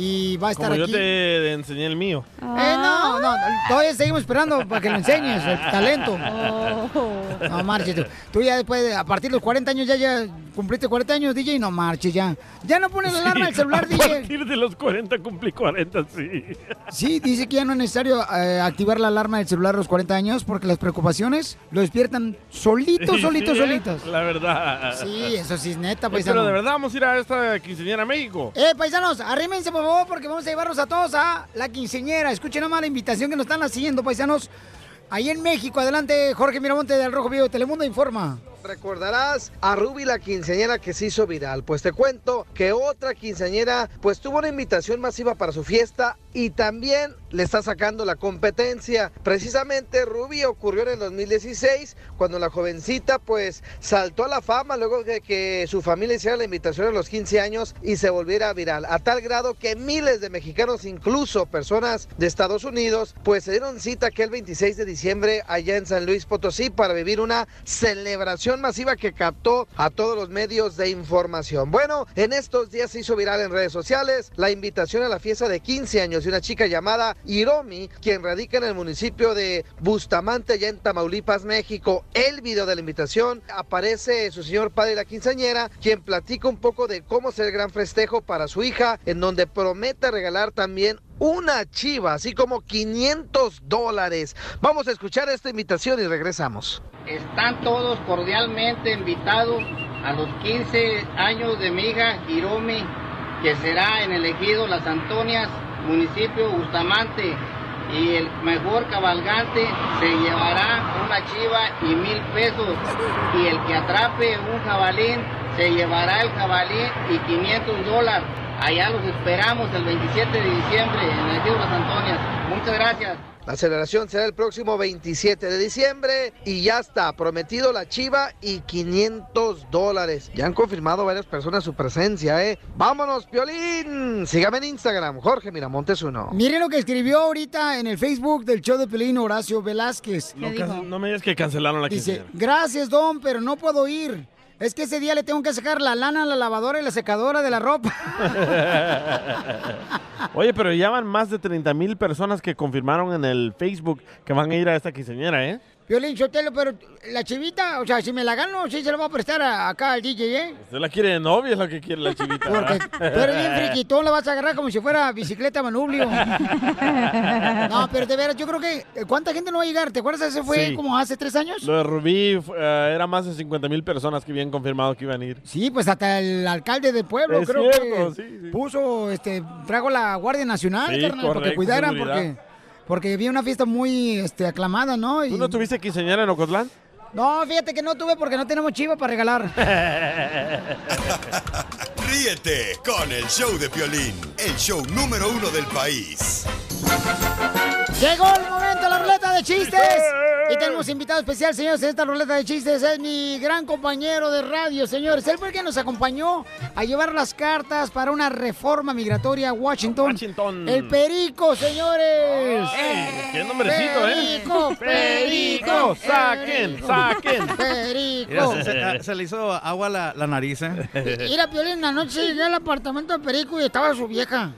B: Y va a estar
C: Como yo
B: aquí.
C: te enseñé el mío.
B: Eh, no, no, todavía seguimos esperando para que lo enseñes, el talento. No marches tú. Tú ya después, de- a partir de los 40 años, ya, ya cumpliste 40 años, DJ, no marches ya. Ya no pones la alarma del celular,
C: A
B: DJ.
C: partir de los 40 cumplí 40, sí.
B: Sí, dice que ya no es necesario eh, activar la alarma del celular a los 40 años porque las preocupaciones lo despiertan solitos,
C: Sí,
B: solitos,
C: sí, ¿eh?
B: solitos.
C: La verdad.
B: Sí, eso sí es neta,
C: Eh,
B: paisano.
C: Pero de verdad vamos a ir a esta quinceañera a México.
B: Eh, paisanos, arrímense por favor porque vamos a llevarlos a todos a la quinceñera. Escuchen nomás la invitación que nos están haciendo, paisanos. Ahí en México, adelante, Jorge Miramonte del Rojo Vivo Telemundo informa.
D: Recordarás a Ruby la quinceañera que se hizo viral. Pues te cuento que otra quinceañera pues tuvo una invitación masiva para su fiesta y también le está sacando la competencia. Precisamente Ruby ocurrió en el 2016 cuando la jovencita pues saltó a la fama luego de que su familia hiciera la invitación a los 15 años y se volviera viral. A tal grado que miles de mexicanos, incluso personas de Estados Unidos, pues se dieron cita aquel 26 de diciembre allá en San Luis Potosí para vivir una celebración masiva que captó a todos los medios de información. Bueno, en estos días se hizo viral en redes sociales la invitación a la fiesta de 15 años de una chica llamada Hiromi, quien radica en el municipio de Bustamante, allá en Tamaulipas, México. El video de la invitación aparece su señor padre la quinceañera, quien platica un poco de cómo será el gran festejo para su hija, en donde promete regalar también una chiva, así como 500 dólares. Vamos a escuchar esta invitación y regresamos.
E: Están todos cordialmente invitados a los 15 años de mi hija Hiromi, que será en el ejido Las Antonias, municipio Bustamante. Y el mejor cabalgante se llevará una chiva y mil pesos. Y el que atrape un jabalín se llevará el jabalí y 500 dólares. Allá los esperamos el 27 de diciembre en el ejido Las Antonias. Muchas gracias.
D: La celebración será el próximo 27 de diciembre y ya está prometido la chiva y 500 dólares. Ya han confirmado varias personas su presencia, ¿eh? ¡Vámonos, Piolín! Sígame en Instagram, Jorge Miramontes uno.
B: Miren lo que escribió ahorita en el Facebook del show de Pelín Horacio Velázquez.
C: No, me digas que cancelaron la
B: Dice,
C: quinceañera.
B: gracias, Don, pero no puedo ir. Es que ese día le tengo que sacar la lana a la lavadora y la secadora de la ropa.
C: Oye, pero ya van más de 30 mil personas que confirmaron en el Facebook que van a ir a esta quinceañera, ¿eh?
B: Violín Sotelo, pero la chivita, o sea, si me la gano, sí se la voy a prestar a- acá al DJ, ¿eh?
C: Usted la quiere de novia, es lo que quiere la chivita.
B: Porque eres bien friquitón, la vas a agarrar como si fuera bicicleta manubrio. No, pero de veras, yo creo que. ¿Cuánta gente no va a llegar? ¿Te acuerdas? Ese fue
C: Sí.
B: como hace tres años.
C: Lo de Rubí eh, era más de 50 mil personas que habían confirmado que iban a ir.
B: Sí, pues hasta el alcalde del pueblo,
C: Es
B: creo
C: cierto,
B: que puso, este, trajo la Guardia Nacional,
C: Sí,
B: carnal, porque cuidaran, porque, porque había una fiesta muy, este, aclamada, ¿no? Y-
C: ¿Tú no tuviste quinceañera en Ocotlán?
B: No, fíjate que no tuve porque no tenemos chiva para regalar.
F: Ríete con el show de Piolín, el show número uno del país.
B: Llegó el momento de la ruleta de chistes. Y tenemos invitado especial, señores, en esta ruleta de chistes. Es mi gran compañero de radio, señores. Él fue el que nos acompañó a llevar las cartas para una reforma migratoria a Washington. El Perico, señores.
C: ¡Qué nombrecito, eh!
B: Perico, Perico,
C: ¡Saquen,
B: Perico,
C: saquen!
B: Perico.
S: Mira, se, se- se le hizo agua la, la nariz, ¿eh?
B: Mira, Piolín, anoche llegué al apartamento de Perico y estaba su vieja.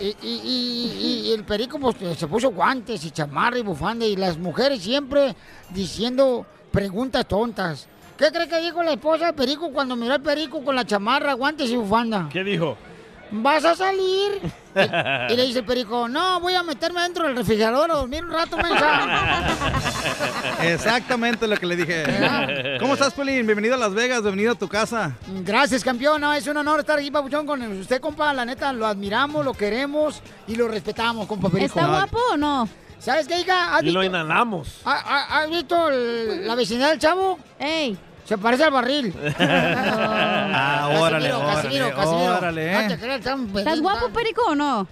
B: Y, y- y- y el Perico pues, se puso guantes y chamarra y bufanda y las mujeres siempre diciendo preguntas tontas. ¿Qué cree que dijo la esposa de Perico cuando miró al Perico con la chamarra, guantes y bufanda?
C: ¿Qué dijo?
B: ¿Vas a salir? Y, y le dice el Perico, no, voy a meterme dentro del refrigerador a dormir un rato, mensa.
S: Exactamente lo que le dije. ¿Cómo estás, Pelín? Bienvenido a Las Vegas, bienvenido a tu casa.
B: Gracias, campeón. No, es un honor estar aquí, Papuchón, con usted, compa. La neta, lo admiramos, lo queremos y lo respetamos, compa Perico.
I: ¿Está guapo o no?
B: ¿Sabes qué, hija? ¿Has
C: Y lo inhalamos.
B: ha- ha- has visto el- la vecindad del chavo?
I: ¡Ey!
B: Se parece al barril.
S: Ah, órale,
B: Casimiro, Casimiro,
S: órale,
B: Casimiro.
S: órale,
B: No
S: eh.
B: te creas, tan
I: ¿Estás guapo, Perico, o no?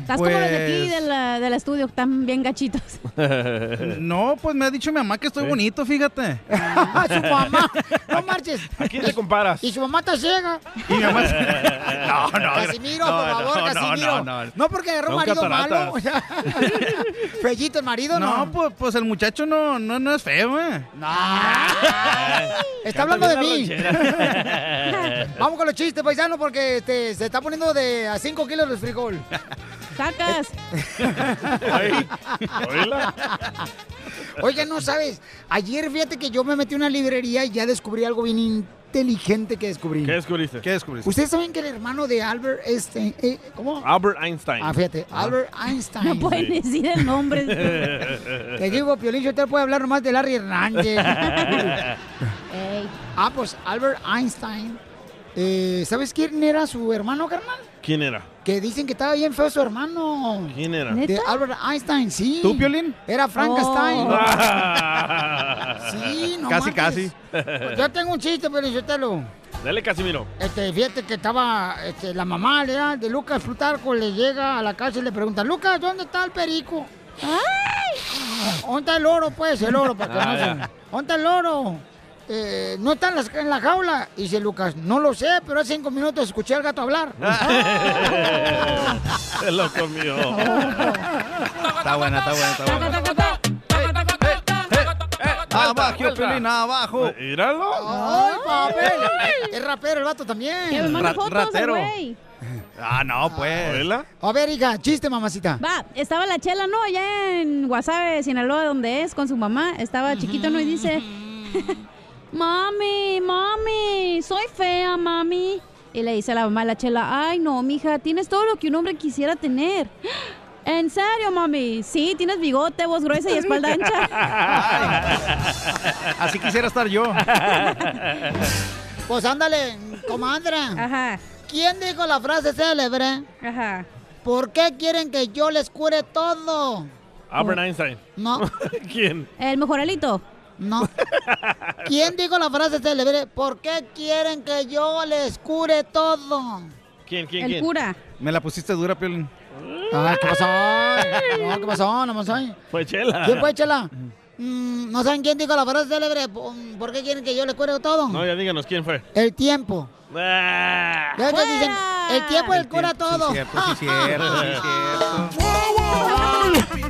I: Estás como los de aquí
S: Pues-
I: del, del estudio, que están bien gachitos.
S: No, pues me ha dicho mi mamá que estoy bonito, fíjate.
B: Ah, su mamá. No marches.
C: ¿A quién te comparas?
B: Y su mamá está ciega.
S: Y mi mamá... No, no.
B: Casimiro,
S: no,
B: por favor,
S: no, no,
B: Casimiro.
S: No, no,
B: No porque agarró marido
S: cataratas.
B: malo. Fellito el marido, ¿no?
S: No, pues, pues el muchacho no, no, no es feo, eh.
B: Está hablando de mí. Vamos con los chistes, paisano, porque este, se está poniendo de a 5 kilos de frijol.
I: Sacas.
B: Oiga, no sabes. Ayer fíjate que yo me metí a una librería y ya descubrí algo bien inteligente que descubrí.
C: ¿Qué descubriste?
S: ¿Qué descubriste?
B: Ustedes saben que el hermano de Albert Einstein, eh, ¿cómo?
C: Albert Einstein.
B: Ah, fíjate, Albert Einstein.
I: No pueden decir el nombre.
B: Te digo, Piolín, yo te puedo hablar nomás de Larry Hernández. Ah, pues Albert Einstein. eh, ¿Sabes quién era su hermano, carnal?
C: ¿Quién era?
B: Que dicen que estaba bien feo su hermano.
C: ¿Quién era?
B: De Albert Einstein, sí.
S: ¿Tú, Piolín?
B: Era Frankenstein.
I: Oh.
C: Ah.
B: Sí, no
S: Casi,
B: marches.
S: casi.
B: Yo tengo un chiste, pero yo te lo.
C: Dale, Casimiro.
B: Este, fíjate que estaba este, la mamá ¿verdad? de Lucas Plutarco, le llega a la casa y le pregunta, Lucas, ¿dónde está el perico? ¡Ay! ¿Dónde está el oro, pues? El oro, para que
C: Ah,
B: no
C: ya.
B: se... ¿Dónde está el oro? Eh, no está en, las- en la jaula. Y dice Lucas, no lo sé, pero hace cinco minutos escuché al gato hablar.
C: Se lo comió.
S: Está buena, está buena, está buena. Abajo, Piolín, abajo.
C: Míralo.
B: ¡Ay, papel! Es rapero el vato también.
I: Que me manda
S: Ra-
I: fotos,
S: ratero.
I: güey.
S: Ah, no, pues.
B: A ver, hija, chiste, mamacita.
I: Va, estaba la chela, ¿no? Allá en Guasave, Sinaloa, donde es, con su mamá. Estaba chiquito, ¿no? Y dice, mami, mami, soy fea, mami. Y le dice a la mamá de la chela, ay, no, mija, tienes todo lo que un hombre quisiera tener. ¿En serio, mami? Sí, tienes bigote, voz gruesa y espalda ancha.
S: Así quisiera estar yo.
B: Pues ándale, comadre.
I: Ajá.
B: ¿Quién dijo la frase célebre?
I: Ajá.
B: ¿Por qué quieren que yo les cure todo?
C: Albert Einstein.
B: No.
C: ¿Quién?
I: El mejoralito.
B: No. ¿Quién dijo la frase célebre? ¿Por qué quieren que yo les cure todo?
C: ¿Quién, quién,
I: El
C: quién?
I: cura.
S: Me la pusiste dura, Piolín.
B: ¿qué pasó? No, ¿qué pasó? No pasó.
C: Fue Chela.
B: ¿Quién fue, Chela? Mm, ¿No saben quién dijo la frase célebre? ¿Por por qué quieren que yo les cure todo?
C: No, ya díganos quién fue.
B: El tiempo.
C: Ah.
B: ¿Ves que dicen? El tiempo el cura todo.
S: Sí, cierto, sí, cierto, sí, cierto.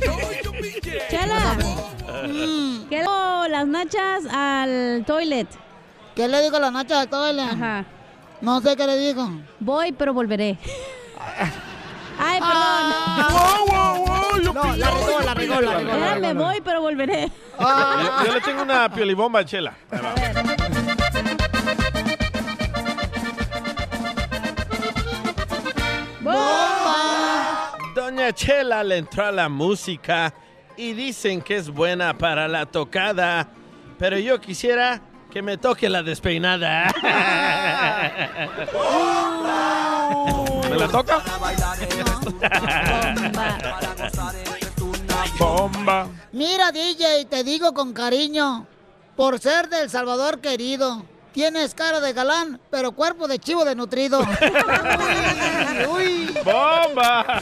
I: nachas al toilet?
B: ¿Qué le dijo la nacha al toilet?
I: Ajá.
B: No sé qué le dijo.
I: Voy, pero volveré. Ay, perdón.
B: No, la regó, la regó, la regó.
I: Era, me voy, pero volveré.
C: Yo, yo le tengo una piolibomba a Chela. Va. Doña Chela le entró a la música y dicen que es buena para la tocada, pero yo quisiera que me toque la despeinada. ¿Me la toca? Bomba.
B: Mira, DJ, te digo con cariño, por ser del Salvador querido, tienes cara de galán, pero cuerpo de chivo desnutrido. uy, uy.
C: ¡Bomba!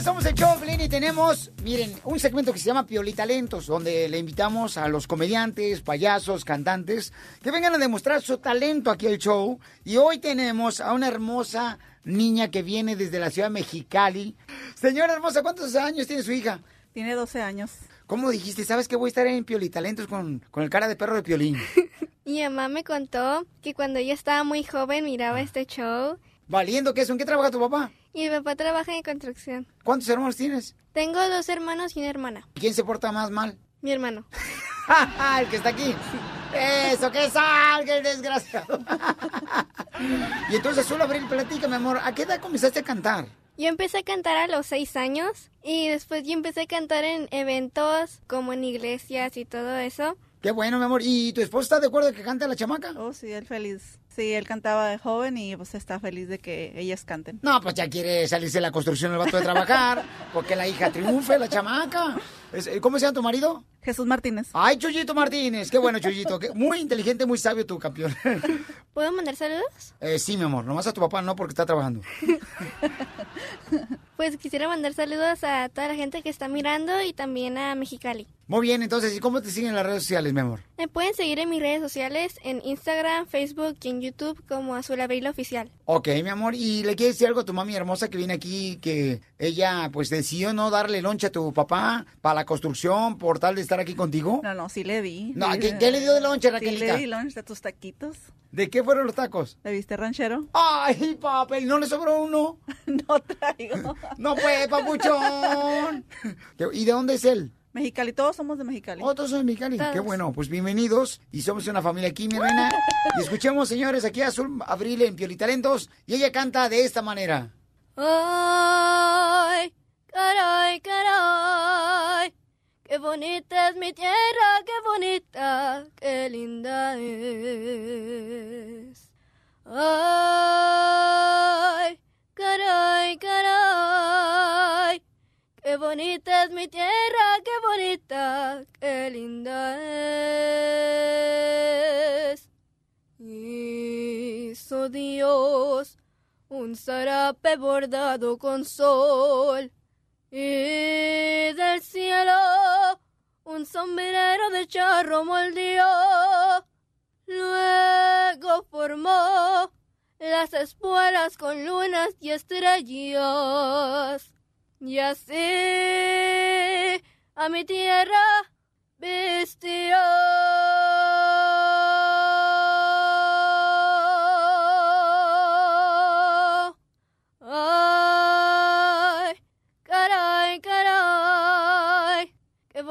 B: Familia, somos el Piolín, y tenemos, miren, un segmento que se llama Piolitalentos, donde le invitamos a los comediantes, payasos, cantantes, que vengan a demostrar su talento aquí al show. Y hoy tenemos a una hermosa niña que viene desde la ciudad de Mexicali. Señora hermosa, ¿cuántos años tiene su hija?
X: Tiene 12 años.
B: ¿Cómo dijiste? ¿Sabes que voy a estar en Piolitalentos con, con el cara de perro de Piolín?
Y: Mi mamá me contó que cuando ella estaba muy joven miraba este show
B: Valiendo que eso, ¿en qué trabaja tu papá?
Y: y mi papá trabaja en construcción.
B: ¿Cuántos hermanos tienes?
Y: Tengo dos hermanos y una hermana.
B: ¿Quién se porta más mal?
Y: Mi hermano.
B: el que está aquí. Eso, que salga el desgraciado. y entonces, solo abrir platica, mi amor. ¿A qué edad comenzaste a cantar?
Y: Yo empecé a cantar a los seis años y después yo empecé a cantar en eventos como en iglesias y todo eso.
B: Qué bueno, mi amor. ¿Y tu esposo está de acuerdo que cante la chamaca?
X: Oh, sí, él feliz. Sí, él cantaba de joven y pues está feliz de que ellas canten.
B: No, pues ya quiere salirse de la construcción el vato de trabajar, porque la hija triunfe, la chamaca. Es- eh, ¿Cómo se llama tu marido?
X: Jesús Martínez.
B: Ay, Chuyito Martínez. Qué bueno, Chuyito. Muy inteligente, muy sabio tu campeón.
Y: ¿Puedo mandar saludos?
B: Eh, sí, mi amor. Nomás a tu papá no, porque está trabajando.
Y: Pues quisiera mandar saludos a toda la gente que está mirando y también a Mexicali.
B: Muy bien, entonces, ¿y cómo te siguen en las redes sociales, mi amor?
Y: Me pueden seguir en mis redes sociales, en Instagram, Facebook y en YouTube como Azul Abril Oficial.
B: Ok, mi amor, ¿y le quieres decir algo a tu mami hermosa que viene aquí, que ella pues decidió no darle loncha a tu papá para la construcción por tal de estar aquí contigo?
X: No, no, sí le di.
B: No,
X: Sí,
B: ¿qué- qué le dio de lonche,
X: Sí
B: Raquelita?
X: le di lonche de tus taquitos.
B: ¿De qué fueron los tacos?
X: ¿Le viste ranchero?
B: Ay, papel, ¿no le sobró uno?
X: no traigo.
B: No pues, papuchón. ¿Y de dónde es él?
X: Mexicali, todos somos de Mexicali.
B: Oh, todos son de Mexicali.
X: Todos.
B: Qué bueno, pues bienvenidos. Y somos una familia aquí, mi reina. Y escuchemos, señores, aquí a Azul Abril en Piolitalentos. Y ella canta de esta manera.
Y: Ay, caray, caray, qué bonita es mi tierra, qué bonita, qué linda es. Ay, caray, caray, qué bonita es mi tierra, qué bonita, qué linda es. Hizo Dios un zarape bordado con sol y del cielo un sombrero de charro moldeó. Luego formó las espuelas con lunas y estrellas. Y así a mi tierra vistió. Ay,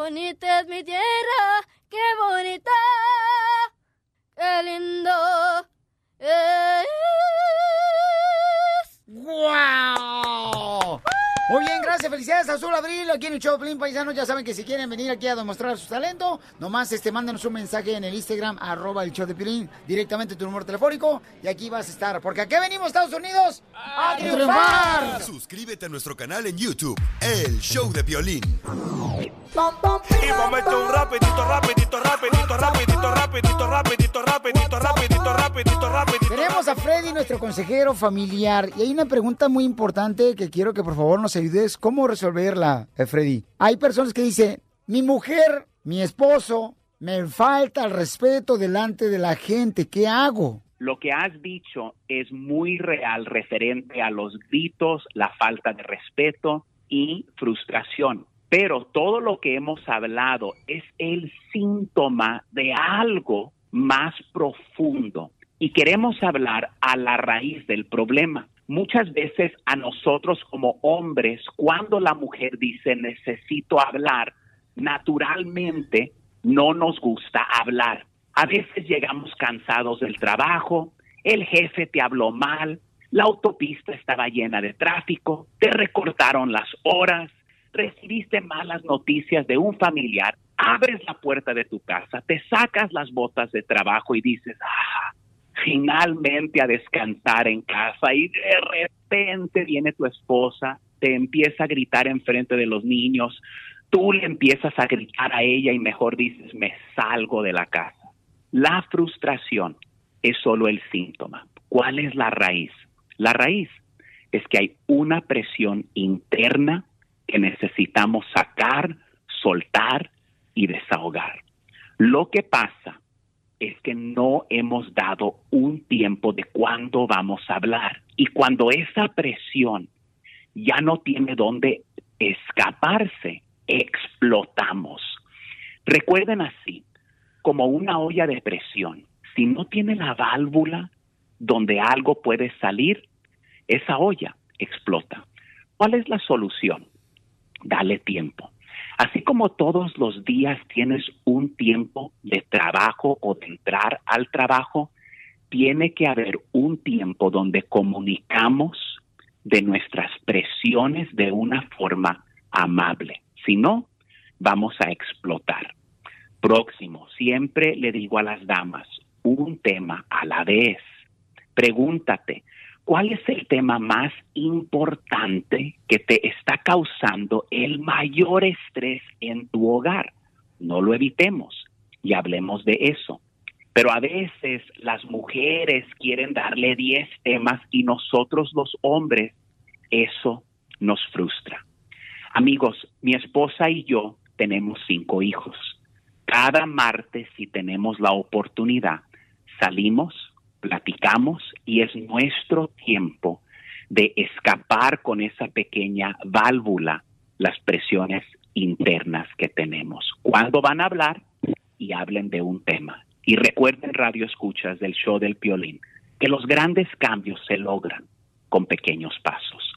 Y: bonita es mi tierra, qué bonita, qué lindo es.
B: ¡Wow! Muy bien, gracias. Felicidades a Azul Abril. Aquí en el show de Pelín Paisanos. Ya saben que si quieren venir aquí a demostrar su talento, nomás este, mándenos un mensaje en el Instagram, arroba el show de Pelín, directamente tu número telefónico. Y aquí vas a estar. Porque aquí venimos, Estados Unidos, a triunfar.
F: Suscríbete a nuestro canal en YouTube, El Show de Violín.
G: Y a echar un rapidito, rapidito, rapidito, rapidito, rapidito, rapidito, rapidito, rapidito, rapidito, rapidito.
B: Tenemos a Freddy, nuestro consejero familiar, y hay una pregunta muy importante que quiero que por favor nos ayudes cómo resolverla, Freddy. Hay personas que dicen, mi mujer, mi esposo, me falta el respeto delante de la gente, ¿qué hago?
Z: Lo que has dicho es muy real referente a los gritos, la falta de respeto y frustración. Pero todo lo que hemos hablado es el síntoma de algo más profundo. Y queremos hablar a la raíz del problema. Muchas veces a nosotros como hombres, cuando la mujer dice necesito hablar, naturalmente no nos gusta hablar. A veces llegamos cansados del trabajo, el jefe te habló mal, la autopista estaba llena de tráfico, te recortaron las horas, recibiste malas noticias de un familiar, abres la puerta de tu casa, te sacas las botas de trabajo y dices, ah, finalmente a descansar en casa y de repente viene tu esposa, te empieza a gritar enfrente de los niños, tú le empiezas a gritar a ella y mejor dices, me salgo de la casa. La frustración es solo el síntoma. ¿Cuál es la raíz? La raíz es que hay una presión interna que necesitamos sacar, soltar y desahogar. Lo que pasa es que no hemos dado un tiempo de cuándo vamos a hablar. Y cuando esa presión ya no tiene dónde escaparse, explotamos. Recuerden así, como una olla de presión, si no tiene la válvula donde algo puede salir, esa olla explota. ¿Cuál es la solución? Dale tiempo. Así como todos los días tienes un tiempo de trabajo o de entrar al trabajo, tiene que haber un tiempo donde comunicamos de nuestras presiones de una forma amable. Si no, vamos a explotar. Próximo, siempre le digo a las damas, un tema a la vez. Pregúntate, ¿cuál es el tema más importante que te está causando el mayor estrés en tu hogar? No lo evitemos y hablemos de eso. Pero a veces las mujeres quieren darle 10 temas y nosotros los hombres, eso nos frustra. Amigos, mi esposa y yo tenemos cinco hijos. Cada martes, si tenemos la oportunidad, salimos, platicamos y es nuestro tiempo de escapar con esa pequeña válvula las presiones internas que tenemos. Cuando van a hablar y hablen de un tema. Y recuerden, radio escuchas del show del Piolín, que los grandes cambios se logran con pequeños pasos.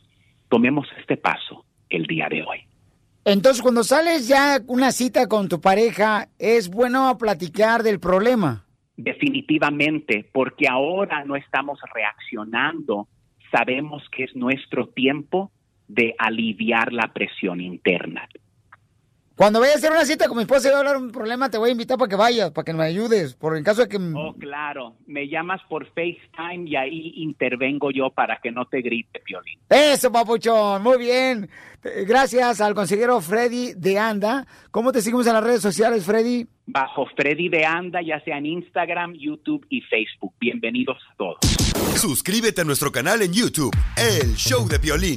Z: Tomemos este paso el día de hoy.
B: Entonces, cuando sales ya una cita con tu pareja, es bueno platicar del problema.
Z: Definitivamente, porque ahora no estamos reaccionando, sabemos que es nuestro tiempo de aliviar la presión interna.
B: Cuando vaya a hacer una cita con mi esposa y voy a hablar un problema, te voy a invitar para que vayas, para que me ayudes. Por el caso de que...
Z: Oh, claro. Me llamas por FaceTime y ahí intervengo yo para que no te grite, Piolín.
B: Eso, papuchón, muy bien. Gracias al consejero Freddy de Anda. ¿Cómo te seguimos en las redes sociales, Freddy?
Z: Bajo Freddy de Anda, ya sea en Instagram, YouTube y Facebook. Bienvenidos a todos.
F: Suscríbete a nuestro canal en YouTube, El Show de Violín.